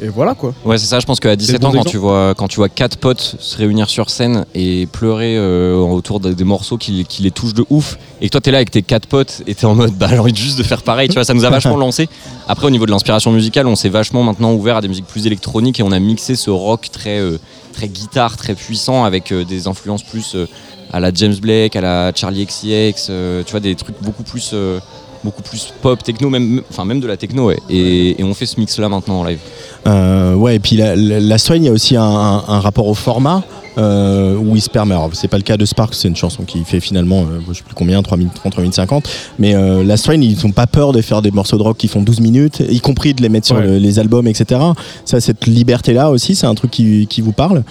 et voilà quoi. Ouais, c'est ça. Je pense qu'à 17 bon ans, quand tu vois quand tu vois quatre potes se réunir sur scène et pleurer euh, autour de- des morceaux qui, qui les touchent de ouf, et que toi t'es là avec tes quatre potes et t'es en mode bah j'ai envie juste de faire pareil. Tu vois, ça nous a vachement lancé. Après, au niveau de l'inspiration musicale, on s'est vachement maintenant ouvert à des musiques plus électroniques et on a mixé ce rock très euh, très guitare, très puissant avec euh, des influences plus à la James Blake, à la Charlie XCX. tu vois, des trucs beaucoup plus euh, beaucoup plus pop, techno, même enfin même de la techno. Ouais. Et, et on fait ce mix là maintenant en live. Euh, ouais, et puis la, la, la Strain, il y a aussi un, un- un rapport au format euh, où il se permet. Alors, c'est pas le cas de Spark, c'est une chanson qui fait finalement, euh, je sais plus combien, 3 minutes 30, 3 minutes 50. Mais euh, la Strain, ils n'ont pas peur de faire des morceaux de rock qui font 12 minutes, y compris de les mettre sur Ouais. le- les albums, etc. Ça, cette liberté-là aussi, c'est un truc qui, qui vous parle?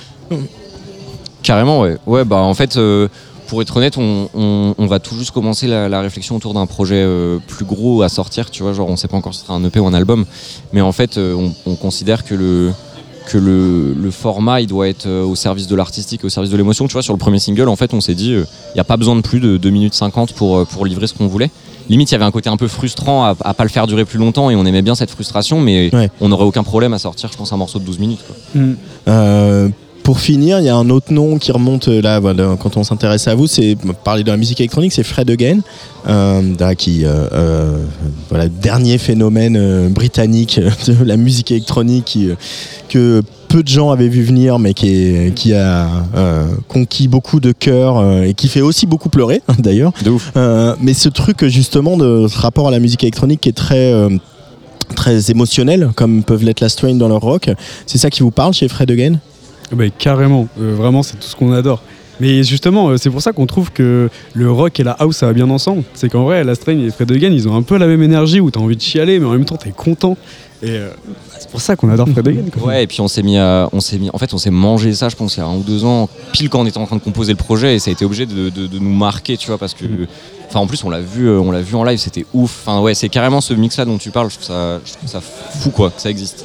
Carrément, ouais. Ouais, bah en fait, euh, pour être honnête, on, on- on va tout juste commencer la, la réflexion autour d'un projet euh, plus gros à sortir. Tu vois, genre on sait pas encore si ce sera un EP ou un album, mais en fait, euh, on, on considère que le que le, le format il doit être euh, au service de l'artistique, au service de l'émotion. Tu vois, sur le premier single, en fait, on s'est dit, il n'y a pas besoin de plus de 2 minutes 50 pour, euh, pour livrer ce qu'on voulait. Limite, il y avait un côté un peu frustrant à, à pas le faire durer plus longtemps et on aimait bien cette frustration, mais Ouais. on n'aurait aucun problème à sortir, je pense, un morceau de 12 minutes. quoi. Euh, pour finir, il y a un autre nom qui remonte euh, là, voilà, quand on s'intéresse à vous, c'est parler de la musique électronique, c'est Fred Again, euh, qui, euh, voilà, dernier phénomène britannique de la musique électronique qui, que peu de gens avaient vu venir, mais qui, est- qui a euh, conquis beaucoup de cœurs euh, et qui fait aussi beaucoup pleurer d'ailleurs. De ouf. Euh, mais ce truc justement de ce rapport à la musique électronique qui est très très émotionnel, comme peuvent l'être la Strain dans leur rock, c'est ça qui vous parle chez Fred Again? Bah, carrément, Euh, vraiment c'est tout ce qu'on adore. Mais justement, euh, c'est pour ça qu'on trouve que le rock et la house ça va bien ensemble. C'est qu'en vrai, la Strain et Fred Again, ils ont un peu la même énergie où t'as envie de chialer, mais en même temps t'es content. Et euh, c'est pour ça qu'on adore Fred Again. quoi. Ouais, et puis on s'est mis à, on s'est mis, en fait, on s'est mangé ça, je pense, il y a un ou deux ans, pile quand on était en train de composer le projet, et ça a été obligé de, de- de nous marquer, tu vois, parce que, enfin, en plus, on l'a vu, on l'a vu en live, c'était ouf. Enfin, ouais, c'est carrément ce mix-là dont tu parles, je trouve ça, je trouve ça fou, quoi, que ça existe.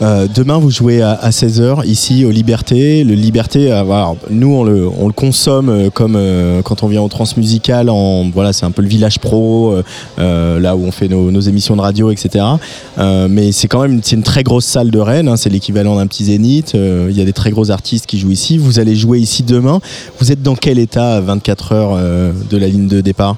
Euh, demain, vous jouez à, 16h ici au Liberté. Le Liberté, euh, voilà, nous, on le, on le consomme euh, comme quand on vient au transmusical. En, voilà, c'est un peu le village pro, là où on fait nos, nos émissions de radio, etc. Mais c'est quand même une, c'est une très grosse salle de Rennes. hein, c'est l'équivalent d'un petit zénith. Il y a des très gros artistes qui jouent ici. Vous allez jouer ici demain. Vous êtes dans quel état à 24 heures de la ligne de départ?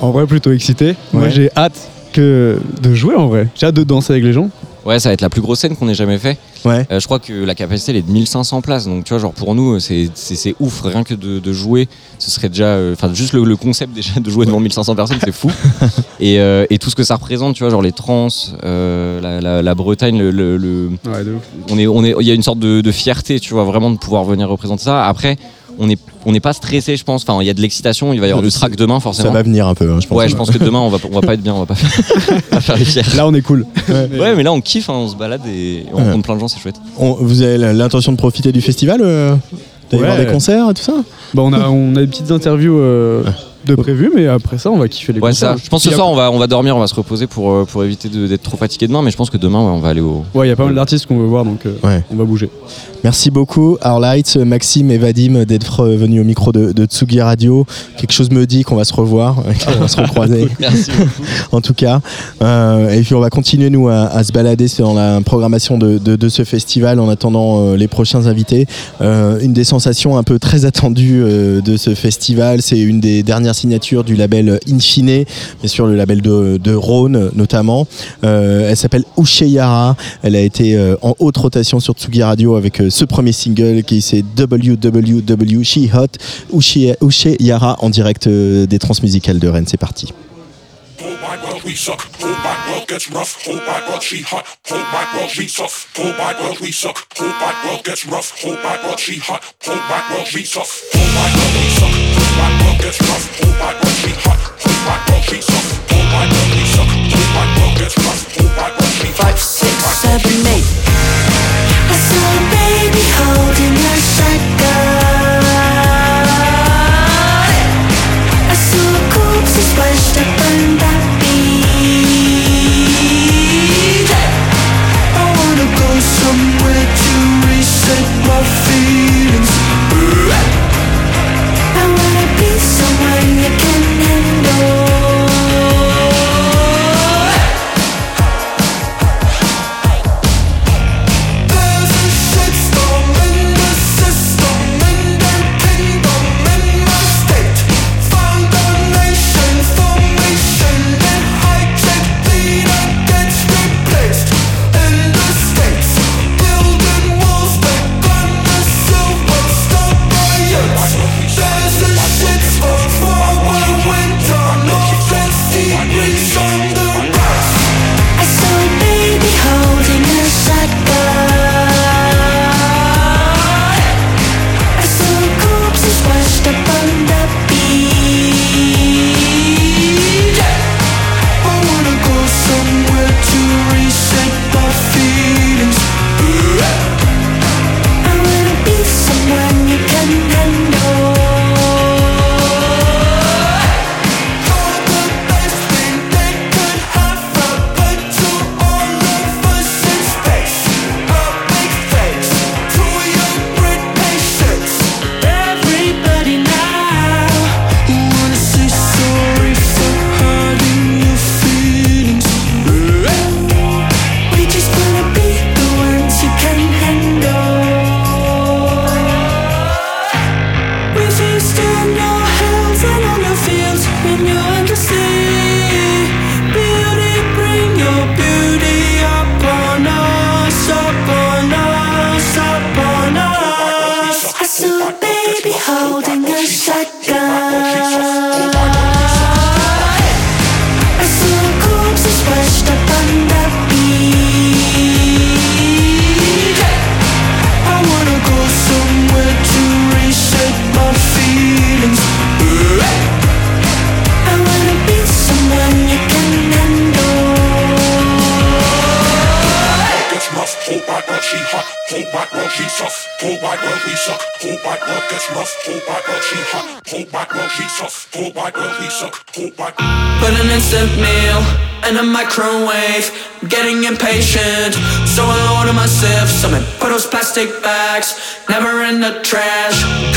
En vrai, plutôt excité. Moi, j'ai hâte que de jouer en vrai. J'ai hâte de danser avec les gens. Ouais, ça va être la plus grosse scène qu'on ait jamais fait. Ouais. Euh, je crois que la capacité elle est de 1500 places, donc tu vois, genre pour nous, c'est c'est- c'est ouf, rien que de, de jouer, ce serait déjà, euh, enfin juste le, le concept déjà de jouer devant 1500 personnes, c'est fou. et, euh, et tout ce que ça représente, tu vois, genre les trans, euh, la, la- la Bretagne, le, le- le- Ouais, de ouf. on est, on est, il y a une sorte de, de fierté, tu vois, vraiment de pouvoir venir représenter ça. Après, on n'est on n'est pas stressé, je pense. Enfin, il y a de l'excitation, il va y avoir du track demain, Ça forcément. va venir un peu, hein, je pense. Ouais, je pense que demain, on va, on va pas être bien, on va pas faire, les fiers. Là, on est cool. Ouais, mais là, on kiffe, hein, on se balade et on Ouais. rencontre plein de gens, c'est chouette. On- vous avez l'intention de profiter du festival euh, D'aller Ouais. voir des concerts et tout ça? Bah, on, a, on a des petites interviews euh, de prévues, mais après ça, on va kiffer les Ouais, concerts. ça. Je pense que ce soir, on va, on va dormir, on va se reposer pour, euh, pour éviter d'être trop fatigué demain, mais je pense que demain, ouais, on va aller au. Ouais, il y a pas mal d'artistes qu'on veut voir, donc euh, Ouais. on va bouger. Merci beaucoup, Arlight, Maxime et Vadim, d'être venus au micro de, de Tsugi Radio. Quelque chose me dit qu'on va se revoir, qu'on va se recroiser. Merci en tout cas. Euh, et puis on va continuer, nous, à, à se balader dans la programmation de, de- de ce festival en attendant euh, les prochains invités. Euh, une des sensations un peu très attendues de ce festival, c'est une des dernières signatures du label Infine, bien sûr le label de, de Rhône notamment. Elle s'appelle Usheyara. Elle a été en haute rotation sur Tsugi Radio avec euh, ce premier single qui c'est WWW She Hot Ushe- Usheyara en direct euh, des transmusicales de Rennes. C'est parti.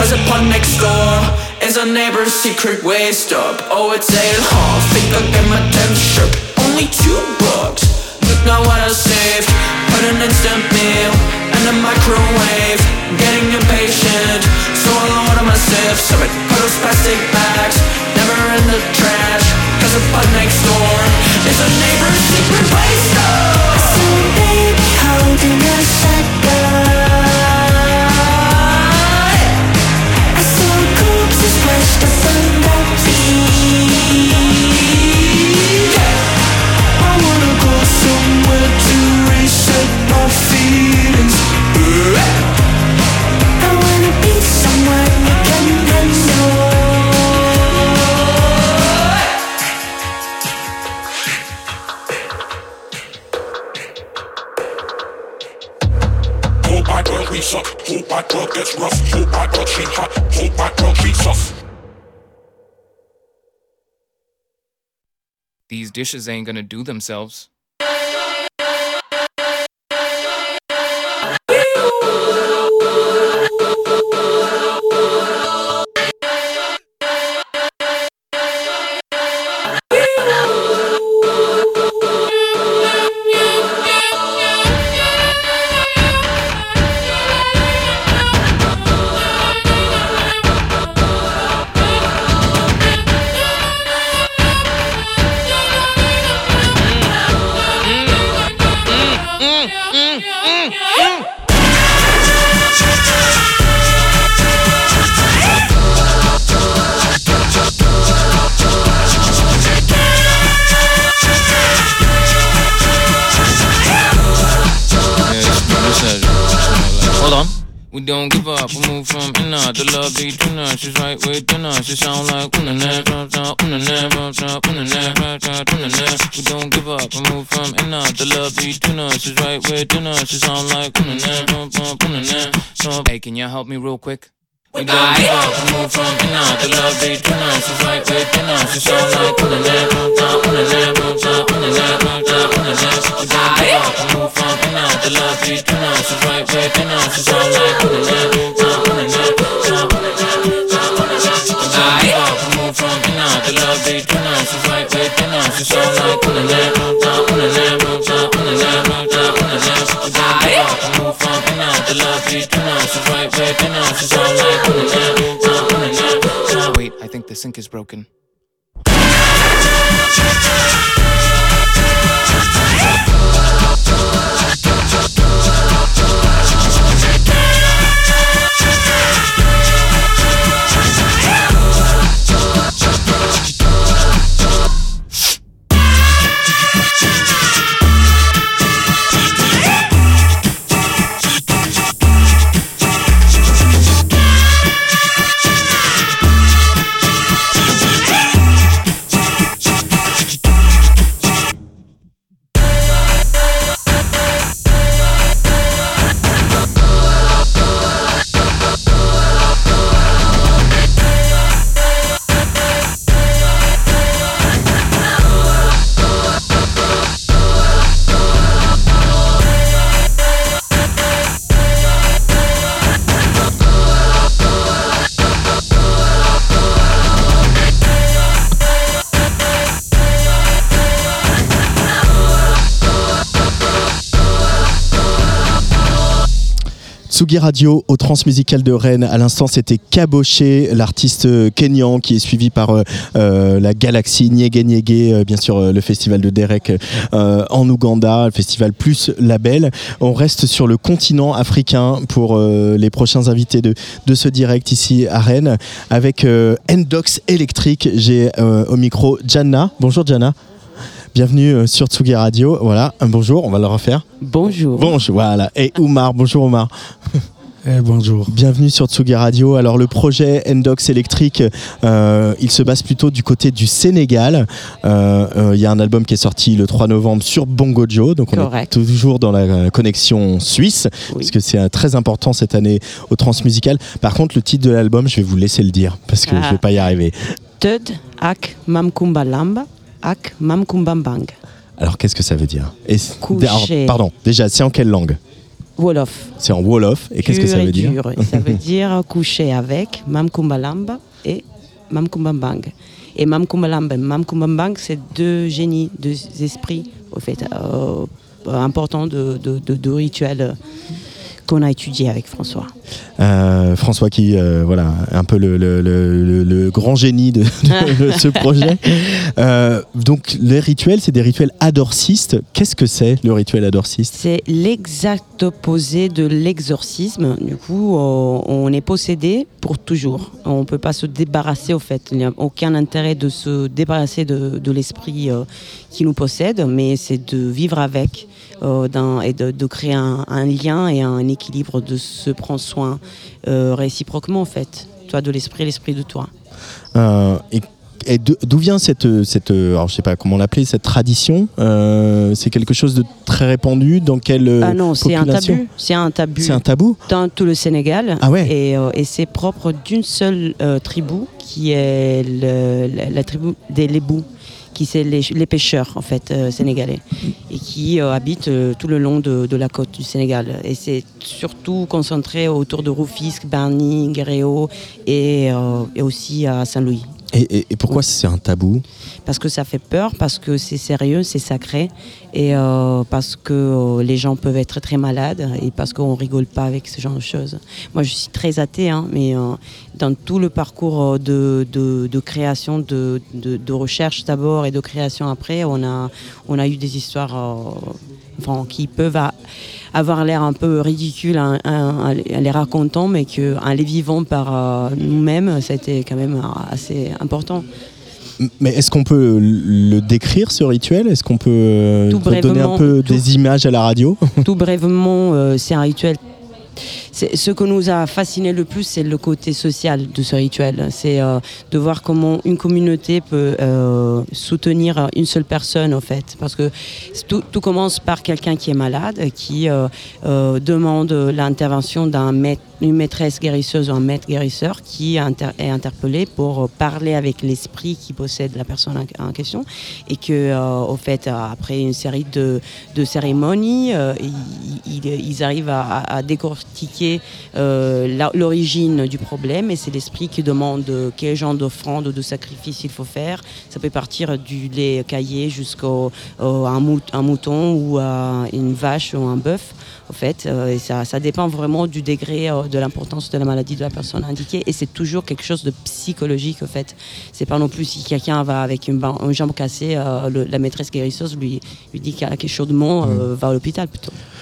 Cause the pun next door is a neighbor's secret waste up. Oh, it's ale half. Think I'll get my temperature. Only two bucks. Look now what I saved. Put an instant meal in a microwave. Getting impatient, so I order myself some and put those plastic bags never in the trash. Cause the bud next door is a neighbor's secret waste up. So baby, holding a shotgun. world gets rough. Hope my country hot. Hope my country tough. These dishes ain't gonna do themselves. Within us. She sound like una na, una na, una na, una na, una na, una na. We don't give up, we move from inner to love between us. She's right within us. She sound like una na, una na, una na. Hey, can you help me real quick? We don't give up, we move from inner to love between us. She's right within us. She sound like una na, una na, una na, una na, Wait, I think the sink is broken. Tsugi Radio au Transmusical de Rennes. À l'instant, c'était Caboché, l'artiste euh, kényan qui est suivi par euh, euh, la galaxie Nyege Nyege, bien sûr le festival de Derek en Ouganda, le festival plus label. On reste sur le continent africain pour les prochains invités de, ce direct ici à Rennes avec Endox Electric. J'ai au micro Jana. Bonjour Jana. Bienvenue euh, sur Tsugi Radio. Voilà, un bonjour, on va le refaire. Bonjour. Bonjour, voilà. Et Oumar, bonjour Oumar. bonjour. Bienvenue sur Tsugi Radio. Alors le projet Endox électrique, euh, il se base plutôt du côté du Sénégal. Euh, euh, Il y a un album qui est sorti le 3 novembre sur Bongo Joe, donc on est toujours dans la euh, connexion suisse, parce que c'est euh, très important cette année au transmusical. Par contre, le titre de l'album, je vais vous laisser le dire, parce que Ah. je vais pas y arriver. Tud ak mamkumba lamba ak. Alors qu'est-ce que ça veut dire? Et alors, Pardon, déjà, c'est en quelle langue? Wolof. C'est en Wolof. Et qu'est-ce que ça veut dire? Dur. Ça veut dire coucher avec Mamkumba Lamba et Mamkumba Bang. Et Mamkumba Lamba et Mamkumba Bang, c'est deux génies, deux esprits, au fait, euh, importants de, de, de, de rituels euh, qu'on a étudiés avec François. Euh, François qui, euh, voilà, un peu le, le- le- le- le grand génie de, de ce projet. Euh, donc les rituels, c'est des rituels adorcistes. Qu'est-ce que c'est le rituel adorciste? C'est l'exact opposé de l'exorcisme. Du coup, on est possédé pour toujours. On ne peut pas se débarrasser, au fait. Il n'y a aucun intérêt de se débarrasser de, de l'esprit qui nous possède, mais c'est de vivre avec et de, de créer un, un lien et un équilibre, de se prendre soin euh, réciproquement, en fait. Toi de l'esprit, l'esprit de toi. Euh, et d'où vient cette, cette, euh, alors je sais pas comment l'appeler, cette tradition Euh, C'est quelque chose de très répandu dans quelle euh, Ah non, c'est un tabou. C'est un tabou. C'est un tabou? Dans tout le Sénégal. Ah ouais? Et, euh, et c'est propre d'une seule euh, tribu, qui est le- la, la tribu des Lébous, qui c'est les, les pêcheurs en fait euh, sénégalais, qui euh, habitent euh, tout le long de, la côte du Sénégal. Et c'est surtout concentré autour de Rufisque, Bargny, Guéréo euh, et aussi à Saint-Louis. Et, et- et pourquoi c'est un tabou Parce que ça fait peur, parce que c'est sérieux, c'est sacré, et euh, parce que euh, les gens peuvent être très malades, et parce qu'on rigole pas avec ce genre de choses. Moi, je suis très athée, hein, mais euh, dans tout le parcours euh, de, de, de création, de, de, recherche d'abord et de création après, on a, on a eu des histoires euh, enfin, qui peuvent a- avoir l'air un peu ridicules en, en- en les racontant, mais qu'en les vivant par euh, nous-mêmes, ça a été quand même euh, assez important. Mais est-ce qu'on peut le décrire ce rituel? Est-ce qu'on peut euh, donner un peu tout- des images à la radio? Tout brièvement, euh, c'est un rituel. Ce que nous a fasciné le plus, c'est le côté social de ce rituel. C'est euh, de voir comment une communauté peut euh, soutenir une seule personne, en fait. Parce que tout, commence par quelqu'un qui est malade, qui euh, demande l'intervention d'un maître une maîtresse guérisseuse ou un maître guérisseur qui est interpellé pour parler avec l'esprit qui possède la personne en, question et que au fait après une série de, cérémonies ils, arrivent à, à euh, l'origine du problème et c'est l'esprit qui demande euh, quel genre d'offrande ou de sacrifice il faut faire. Ça peut partir du lait caillé jusqu'au au- un, mout- un mouton ou à une vache ou un bœuf au fait. Euh, et ça, ça dépend vraiment du degré euh, de l'importance de la maladie de la personne indiquée et c'est toujours quelque chose de psychologique au fait. C'est pas non plus si quelqu'un va avec une, jambe cassée euh, le- la maîtresse guérisseuse lui, lui dit qu'il y a quelque chose de mon euh, va à l'hôpital plutôt. Euh,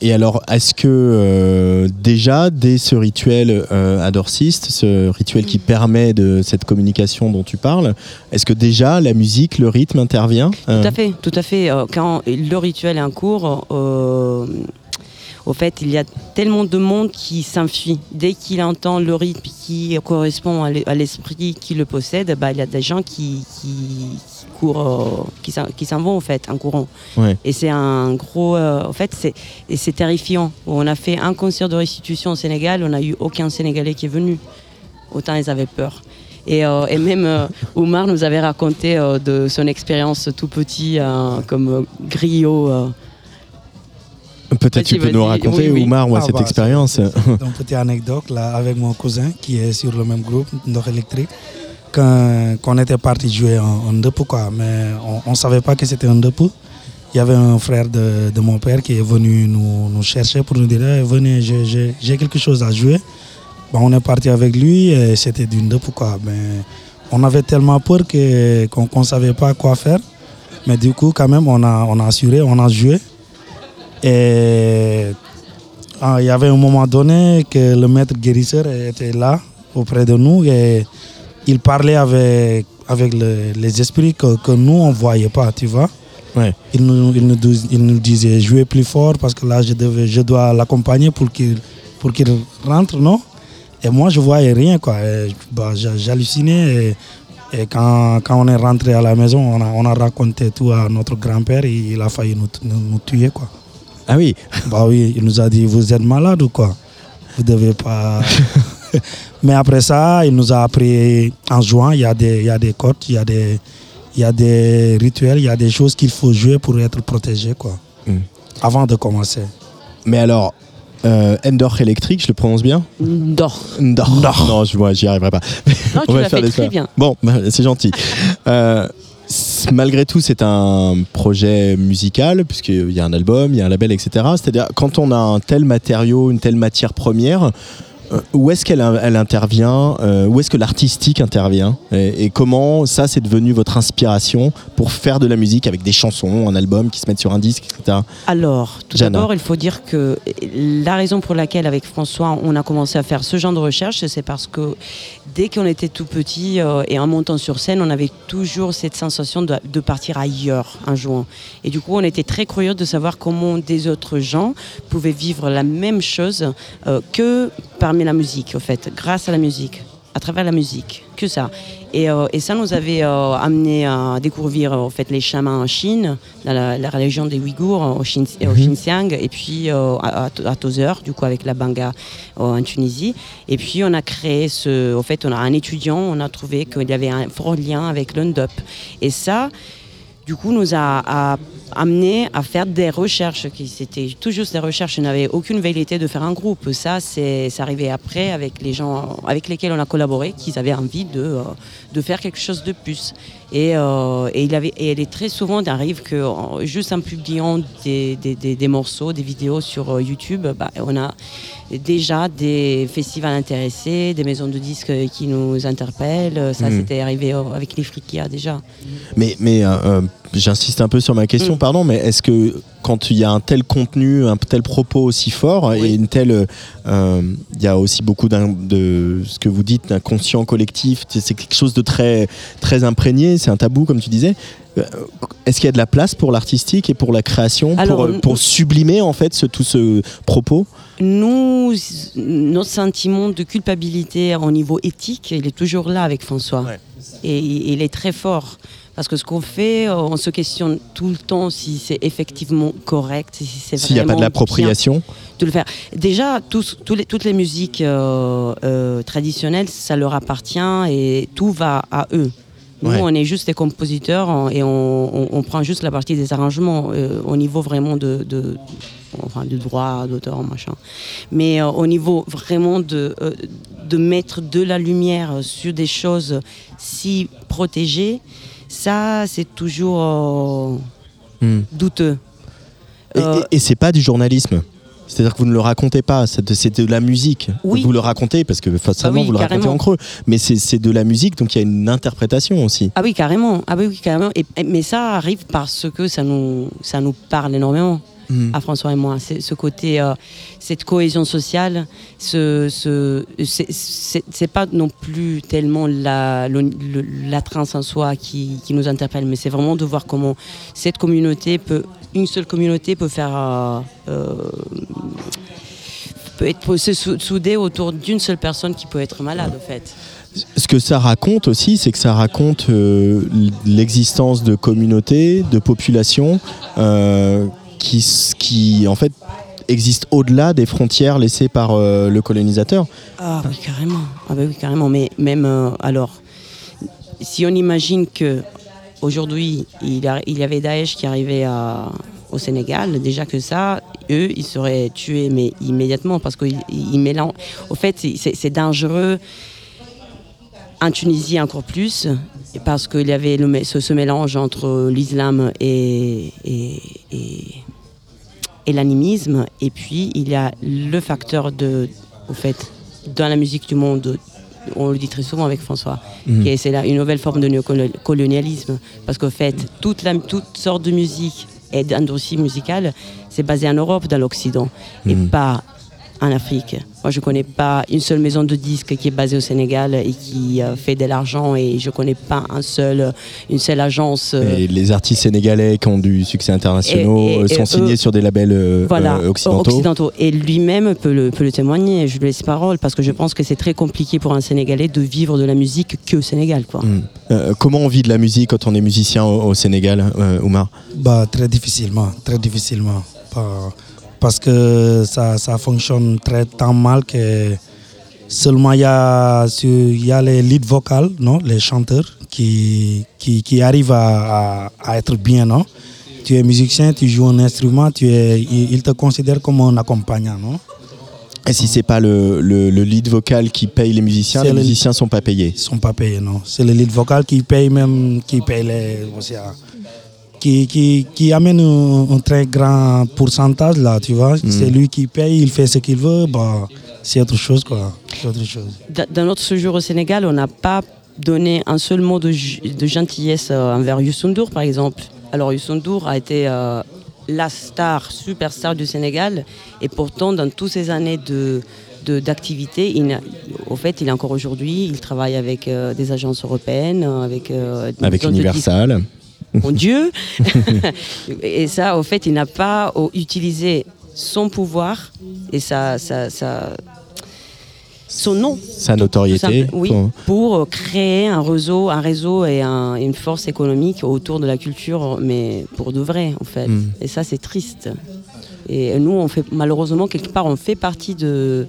et alors, est-ce que euh, déjà, dès ce rituel euh, adorciste, ce rituel qui permet de cette communication dont tu parles, est-ce que déjà la musique, le rythme intervient Tout à fait, tout à fait. Euh, Quand le rituel est en cours, euh, au fait, il y a tellement de monde qui s'enfuit. Dès qu'il entend le rythme qui correspond à l'e- à l'esprit qui le possède, bah, il y a des gens qui, euh, qui s'en qui s'en vont, en fait, en courant. Ouais. Et c'est un gros. euh, en fait, c'est et c'est terrifiant. On a fait un concert de restitution au Sénégal, on n'a eu aucun Sénégalais qui est venu. Autant ils avaient peur. Et, euh, et même euh, Oumar nous avait raconté euh, de son expérience tout petit euh, comme euh, griot. euh. Peut-être tu peux nous raconter, Oui, oui. Ah, cette bah, expérience. Donc, petite anecdote là, avec mon cousin qui est sur le même groupe, Ndok électrique. Quand, quand on était parti jouer en, en dépôt, quoi, mais on ne savait pas que c'était un dépôt. Il y avait un frère de, mon père qui est venu nous, chercher pour nous dire Eh, Venez, j'ai- quelque chose à jouer. Bon, on est parti avec lui et c'était d'une dépôt. Quoi. On avait tellement peur qu'on ne savait pas quoi faire. Mais du coup, quand même, on a, on a assuré, on a joué. Et ah, il y avait un moment donné que le maître guérisseur était là auprès de nous il parlait avec, avec le- les esprits que, que nous, on ne voyait pas, tu vois. Ouais. Il, nous, il, nous, il nous disait jouer plus fort parce que là, je, devais, je dois l'accompagner pour qu'il pour qu'il rentre, non? Et moi, je voyais rien, quoi. Bah, J'hallucinais. Et, et quand, quand on est rentré à la maison, on a, on a raconté tout à notre grand-père. et Il a failli nous, nous, nous tuer, quoi. Ah oui Bah oui, il nous a dit, vous êtes malade ou quoi? Vous devez pas... Mais après ça, il nous a appris en jouant, il y a des, il y a des codes, il y a des, il y a des rituels, il y a des choses qu'il faut jouer pour être protégé, quoi. Mm. Avant de commencer. Mais alors, euh, Endor électrique, je le prononce bien? Ndor. Ndor. Non, je vois, j'y arriverai pas. Non, tu On va faire fait des très bien. Bon, bah, c'est gentil. Euh, malgré tout, c'est un projet musical, puisqu'il y a un album, il y a un label, etc. C'est-à-dire, quand on a un tel matériau, une telle matière première, euh, où est-ce qu'elle elle intervient euh, Où est-ce que l'artistique intervient et, et comment ça, c'est devenu votre inspiration pour faire de la musique avec des chansons, un album qui se mettent sur un disque, etc. Alors, tout d'abord, il faut dire que la raison pour laquelle, avec François, on a commencé à faire ce genre de recherche, c'est parce que dès qu'on était tout petit euh, et en montant sur scène, on avait toujours cette sensation de, de partir ailleurs en jouant. Et du coup, on était très curieux de savoir comment des autres gens pouvaient vivre la même chose euh, que parmi la musique, au fait, grâce à la musique, à travers la musique, que ça. Et, euh, et ça nous avait euh, amené à découvrir euh, en fait, les chamans en Chine, dans la, la région des Ouïghours, au, Shin- au Mhm. Xinjiang, et puis euh, à, à, du coup avec la Banga euh, en Tunisie. Et puis on a créé ce. En fait, on a un étudiant, on a trouvé qu'il y avait un fort lien avec l'UNDUP. Et ça, du coup, nous a, a amené à faire des recherches. qui C'était tout juste des recherches. On n'avait aucune velléité de faire un groupe. Ça, c'est arrivé après avec les gens avec lesquels on a collaboré, qu'ils avaient envie de, euh, de faire quelque chose de plus. Et, euh, et il avait, et elle est très souvent, arrive que en- juste en publiant des, des, des- des morceaux, des vidéos sur euh, YouTube, bah, on a déjà des festivals intéressés, des maisons de disques qui nous interpellent. Ça, Mhm. c'était arrivé euh, avec les Frikia déjà. Mais, mais euh, euh, j'insiste un peu sur ma question. Pardon, mais est-ce que quand il y a un tel contenu, un tel propos aussi fort, et une telle. euh, Il y a aussi beaucoup de ce que vous dites d'un conscient collectif, c'est quelque chose de très, très imprégné, c'est un tabou, comme tu disais. Euh, Est-ce qu'il y a de la place pour l'artistique et pour la création, Alors, pour, euh, pour sublimer en fait ce, tout ce propos? Nous, notre sentiment de culpabilité au niveau éthique, il est toujours là avec François. Et il il est très fort. Parce que ce qu'on fait, euh, on se questionne tout le temps si c'est effectivement correct, si c'est S'il n'y a pas de l'appropriation de le faire. Déjà, tous, tous les, toutes les musiques euh, euh, traditionnelles, ça leur appartient et tout va à eux. Nous, Ouais. on est juste des compositeurs on- et on, on- on prend juste la partie des arrangements euh, au niveau vraiment de, de, enfin, de droit d'auteur, machin. Mais euh, au niveau vraiment de, euh, de mettre de la lumière sur des choses si protégées, ça, c'est toujours euh, Hmm. douteux. Et, et- et c'est pas du journalisme c'est-à-dire que vous ne le racontez pas, c'est de, la musique. Oui. Vous le racontez parce que forcément Ah oui, vous le racontez en creux, mais c'est de la musique, donc il y a une interprétation aussi. Ah oui, carrément. Ah oui, carrément. Et, mais ça arrive parce que ça nous, ça nous parle énormément. Mm. À François et moi, c'est ce côté, euh, cette cohésion sociale, ce, ce, c'est- pas non plus tellement la, le- la en soi qui, qui nous interpelle, mais c'est vraiment de voir comment cette communauté peut, une seule communauté peut faire, euh, euh, être se sou- souder autour d'une seule personne qui peut être malade, en fait. Ce que ça raconte aussi, c'est que ça raconte euh, l'existence de communautés, de populations qui, qui, en fait, existent au-delà des frontières laissées par euh, le colonisateur. Ah oui, carrément. Ah bah oui, carrément. Mais même euh, alors, si on imagine que aujourd'hui il, y avait Daesh qui arrivait au Sénégal, déjà que ça, eux, ils seraient tués mais immédiatement parce qu'ils ils mélangent. Au fait, c'est- dangereux. En Tunisie encore plus, parce qu'il y avait ce, mélange entre l'islam et- et l'animisme. Et puis, il y a le facteur de, au fait, dans la musique du monde, on le dit très souvent avec François, est- c'est là une nouvelle forme de néocolonialisme. Parce qu'au fait, toute, la, toute sorte de musique et d'industrie musicale, c'est basé en Europe, dans l'Occident, et Mhm. pas en Afrique. Moi, je connais pas une seule maison de disques qui est basée au Sénégal et qui euh, fait de l'argent et je connais pas un seul, une seule agence. euh, Et les artistes sénégalais qui ont du succès international Et- et- sont et signés eux- sur des labels euh, voilà, euh, occidentaux. Et lui-même peut le, peut le témoigner, je lui laisse parole, parce que je pense que c'est très compliqué pour un Sénégalais de vivre de la musique que au Sénégal. Quoi. Mm. Euh, comment on vit de la musique quand on est musicien au, au Sénégal, euh, Oumar? Bah, très difficilement, très difficilement. Pas- Parce que ça, ça fonctionne très tant mal que seulement il y a, il y a les lead vocales, non, les chanteurs qui, qui, qui arrivent à, à- à être bien. Non tu es musicien, tu joues un instrument, tu es, ils ils te considèrent comme un accompagnant. Non Et si c'est pas le, le- le lead vocal qui paye les musiciens, les le- musiciens sont pas payés. Ils sont pas payés, non. C'est le lead vocal qui paye même, qui paye les. Qui, qui, qui amène un, un très grand pourcentage là, tu vois. C'est lui qui paye, il fait ce qu'il veut, bah, c'est autre chose quoi. Autre chose. Dans notre séjour au Sénégal, on n'a pas donné un seul mot de, gentillesse euh, envers Youssou N'Dour, par exemple. Alors Youssou N'Dour a été euh, la star, superstar du Sénégal, et pourtant, dans toutes ces années de d'activité, au fait, il est encore aujourd'hui, il travaille avec euh, des agences européennes, avec euh, Avec Universal. Mon Dieu Et ça, au fait, il n'a pas utilisé son pouvoir et sa, sa- sa- son nom Sa notoriété. oui, pour- créer un réseau, un réseau et un- une force économique autour de la culture, mais pour de vrai, en fait. Mm. Et ça, c'est triste. Et nous, on fait, malheureusement, quelque part, on fait partie de,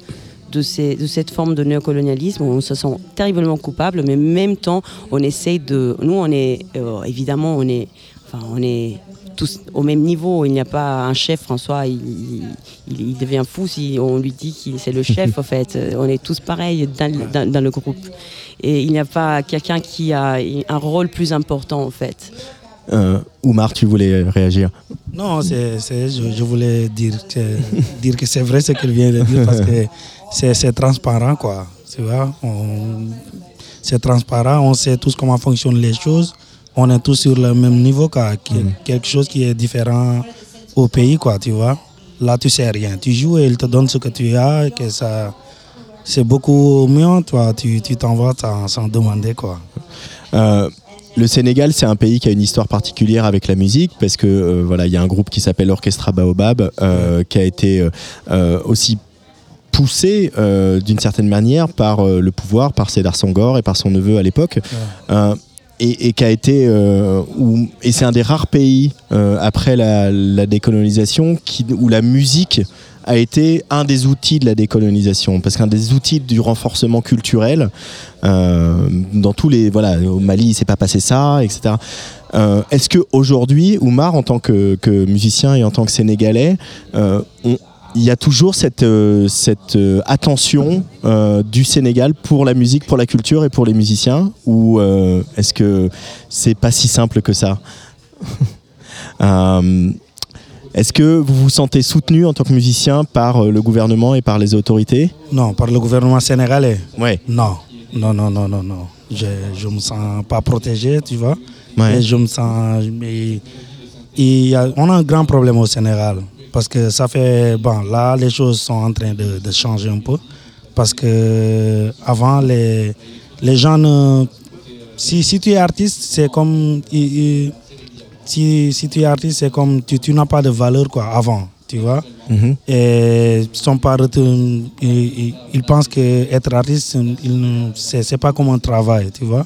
de, ces- de cette forme de néocolonialisme. On se sent terriblement coupable, mais en même temps, on essaye de. Nous, on est. euh, évidemment, on est. Enfin, on est tous au même niveau. Il n'y a pas un chef, François, il, il- il devient fou si on lui dit qu'il c'est le chef, en fait. On est tous pareils dans, le- dans- dans le groupe. Et il n'y a pas quelqu'un qui a un rôle plus important, en fait. Euh, Oumar, tu voulais réagir? Non, je voulais dire que, dire que c'est vrai ce qu'il vient de dire parce que c'est, transparent, quoi. Tu vois, c'est transparent, on sait tous comment fonctionnent les choses, on est tous sur le même niveau, quoi. Qui- Quelque chose qui est différent au pays, quoi, tu vois. Là, tu sais rien. Tu joues et ils te donnent ce que tu as, que ça, c'est beaucoup mieux, toi. Tu, t'en vas sans, sans demander, quoi. Euh, le Sénégal, c'est un pays qui a une histoire particulière avec la musique parce que euh, voilà, il y a un groupe qui s'appelle Orchestra Baobab euh, qui a été euh, aussi poussé euh, d'une certaine manière par euh, le pouvoir, par Sédar Senghor et par son neveu à l'époque. Euh, et, et qui a été où- et c'est un des rares pays après la, la décolonisation qui, où la musique a été un des outils de la décolonisation. Parce qu'un des outils du renforcement culturel euh, dans tous les voilà au Mali il s'est pas passé ça etc Euh, est-ce que aujourd'hui Oumar en tant que, que musicien et en tant que sénégalais euh, on- il y a toujours cette, euh, cette euh, attention euh, du Sénégal pour la musique, pour la culture et pour les musiciens Ou est-ce que c'est pas si simple que ça Est-ce que vous vous sentez soutenu en tant que musicien par le gouvernement et par les autorités? Non, par le gouvernement sénégalais Ouais. Non, non, non, non, non, non. Je ne me sens pas protégé, tu vois. Ouais. Et je me sens. mais y a- on a un grand problème au Sénégal. Parce que ça fait. Bon, là, les choses sont en train de, de changer un peu. Parce que avant, les, les gens ne. Si, si tu es artiste, c'est comme. si, si tu es artiste, c'est comme. Tu, tu n'as pas de valeur, quoi, avant, tu vois. Mhm. Et ils sont pas ils, pensent que être artiste, c'est pas comme un travail, tu vois.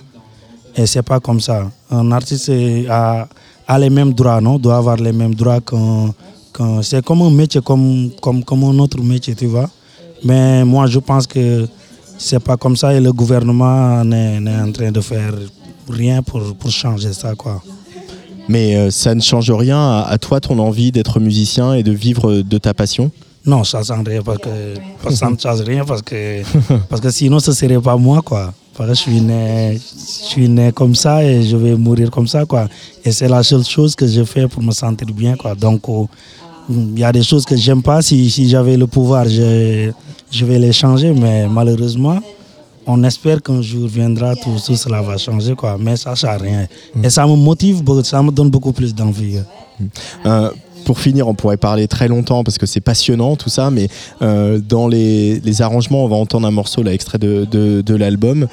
Et c'est pas comme ça. Un artiste a, a les mêmes droits, non? Doit avoir les mêmes droits qu'un. C'est comme un métier, comme, comme, comme un autre métier, tu vois. Mais moi, je pense que c'est pas comme ça et le gouvernement n'est en train de faire rien pour, pour changer ça, quoi. Mais euh, ça ne change rien à, à toi, ton envie d'être musicien et de vivre de ta passion? Non, ça ne change rien parce que, parce que ça ne change rien parce que, parce que sinon ce serait pas moi quoi. Parce que je suis né, je suis né comme ça et je vais mourir comme ça quoi. Et c'est la seule chose que je fais pour me sentir bien quoi. Donc euh, il y a des choses que j'aime pas. Si, si j'avais le pouvoir, je, je vais les changer. Mais malheureusement, on espère qu'un jour viendra, tout, tout cela va changer quoi. Mais ça ne change rien. Et ça me motive, ça me donne beaucoup plus d'envie. Euh, pour finir, on pourrait parler très longtemps parce que c'est passionnant tout ça, mais euh, dans les, les arrangements, on va entendre un morceau là, extrait de, de, de l'album.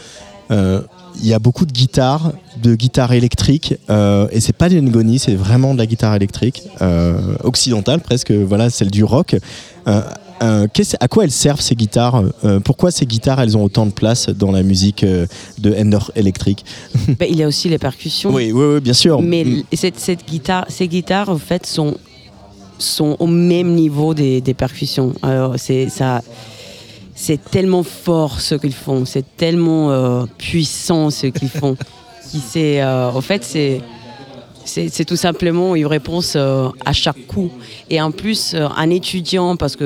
Euh, il y a beaucoup de guitares, de guitare électrique, euh, et c'est pas des ngoni, c'est vraiment de la guitare électrique euh, occidentale presque, voilà, celle du rock. Euh, à quoi elles servent ces guitares? Pourquoi ces guitares elles ont autant de place dans la musique de Ender Electric? Ben, il y a aussi les percussions. Oui, oui, oui, bien sûr. Mais Mm. cette, cette guitare, ces guitares, en fait, sont, sont au même niveau des, des percussions. Alors, c'est ça. C'est tellement fort ce qu'ils font, c'est tellement euh, puissant ce qu'ils font. qui c'est, euh, en fait, c'est c'est tout simplement une réponse euh, à chaque coup. Et en plus, euh, un étudiant, parce que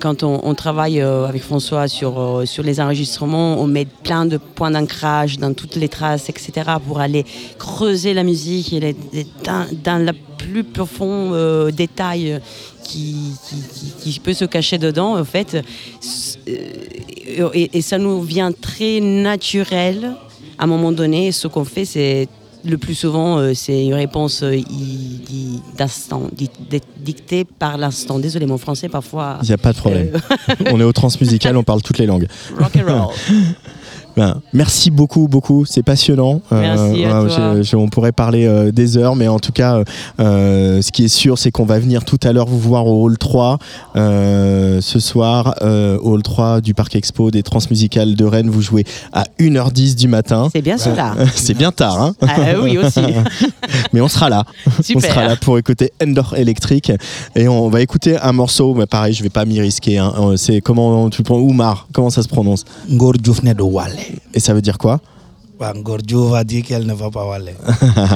quand on, on travaille avec François sur, sur les enregistrements, on met plein de points d'ancrage dans toutes les traces, etc., pour aller creuser la musique et les- dans, dans le plus profond euh, détail qui, qui, qui- qui peut se cacher dedans, en fait. Euh, Et, et ça nous vient très naturel à un moment donné. Ce qu'on fait, c'est le plus souvent, euh, c'est une réponse d'instant, di- di- dictée par l'instant. Désolé, mon français parfois. Il n'y a pas de problème. On est au transmusical, on parle toutes les langues. rock and roll. Ben, merci beaucoup, beaucoup. C'est passionnant. Merci à ouais, toi. je- je- on pourrait parler euh, des heures, mais en tout cas, euh, euh, ce qui est sûr, c'est qu'on va venir tout à l'heure vous voir au Hall 3 euh, ce soir, euh, au Hall 3 du Parc Expo des Transmusicales de Rennes. Vous jouez à 1h10 du matin. C'est bien cela. c'est bien tard, hein Ah, oui, aussi. mais on sera là. Super. On sera là pour écouter Endor Electric. Et on va écouter un morceau, mais pareil, je vais pas m'y risquer. hein. Euh, C'est comment tu le prends Oumar, comment ça se prononce? Ne do Wale. Et ça veut dire quoi? Diouf a dit qu'elle ne va pas Wale.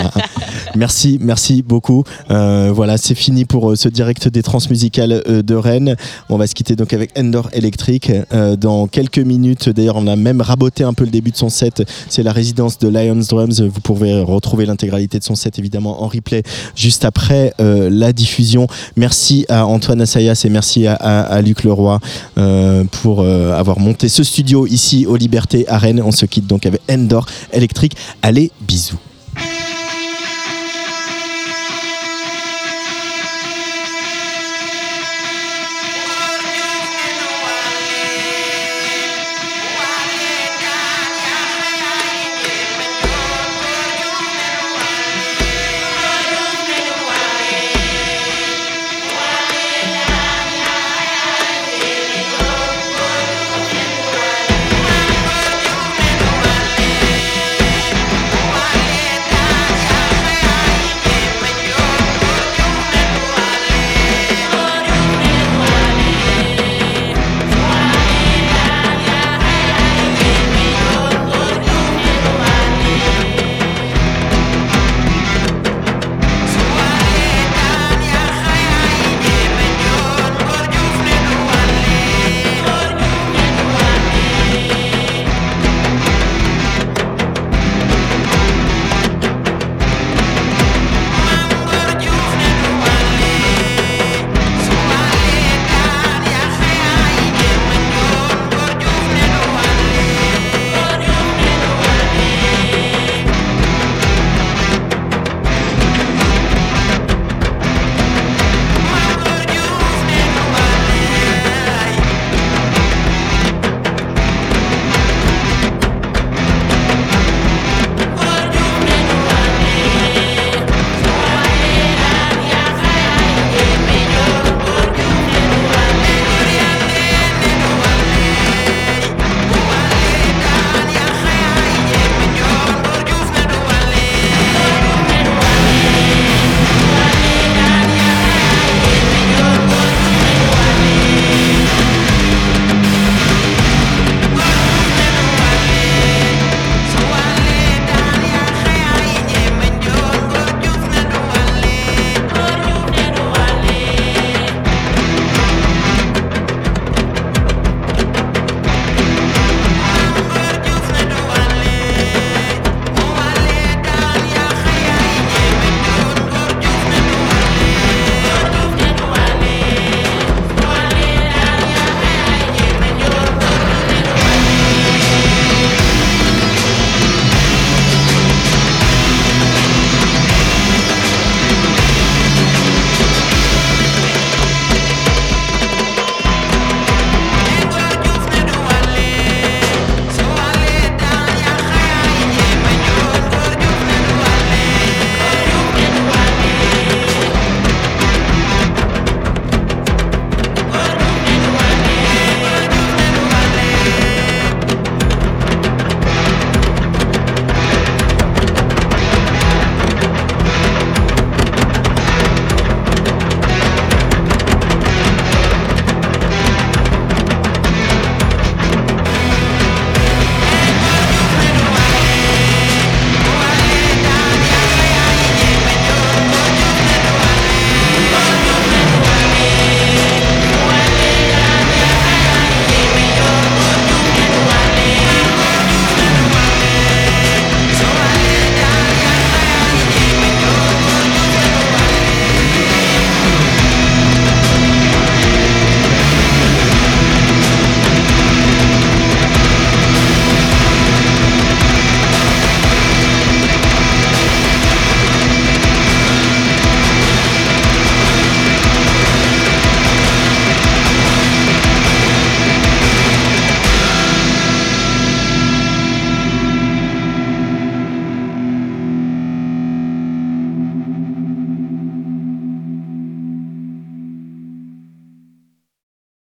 merci, merci beaucoup. Euh, voilà, c'est fini pour euh, ce direct des transmusicales euh, de Rennes. On va se quitter donc avec Endor Electric dans quelques minutes. D'ailleurs, on a même raboté un peu le début de son set. C'est la résidence de Lions Drums. Vous pouvez retrouver l'intégralité de son set évidemment en replay juste après la diffusion. Merci à Antoine Assayas et merci à, à- Luc Leroy pour avoir monté ce studio ici aux Libertés à Rennes. On se quitte donc avec Endor Electric. Allez, bisous.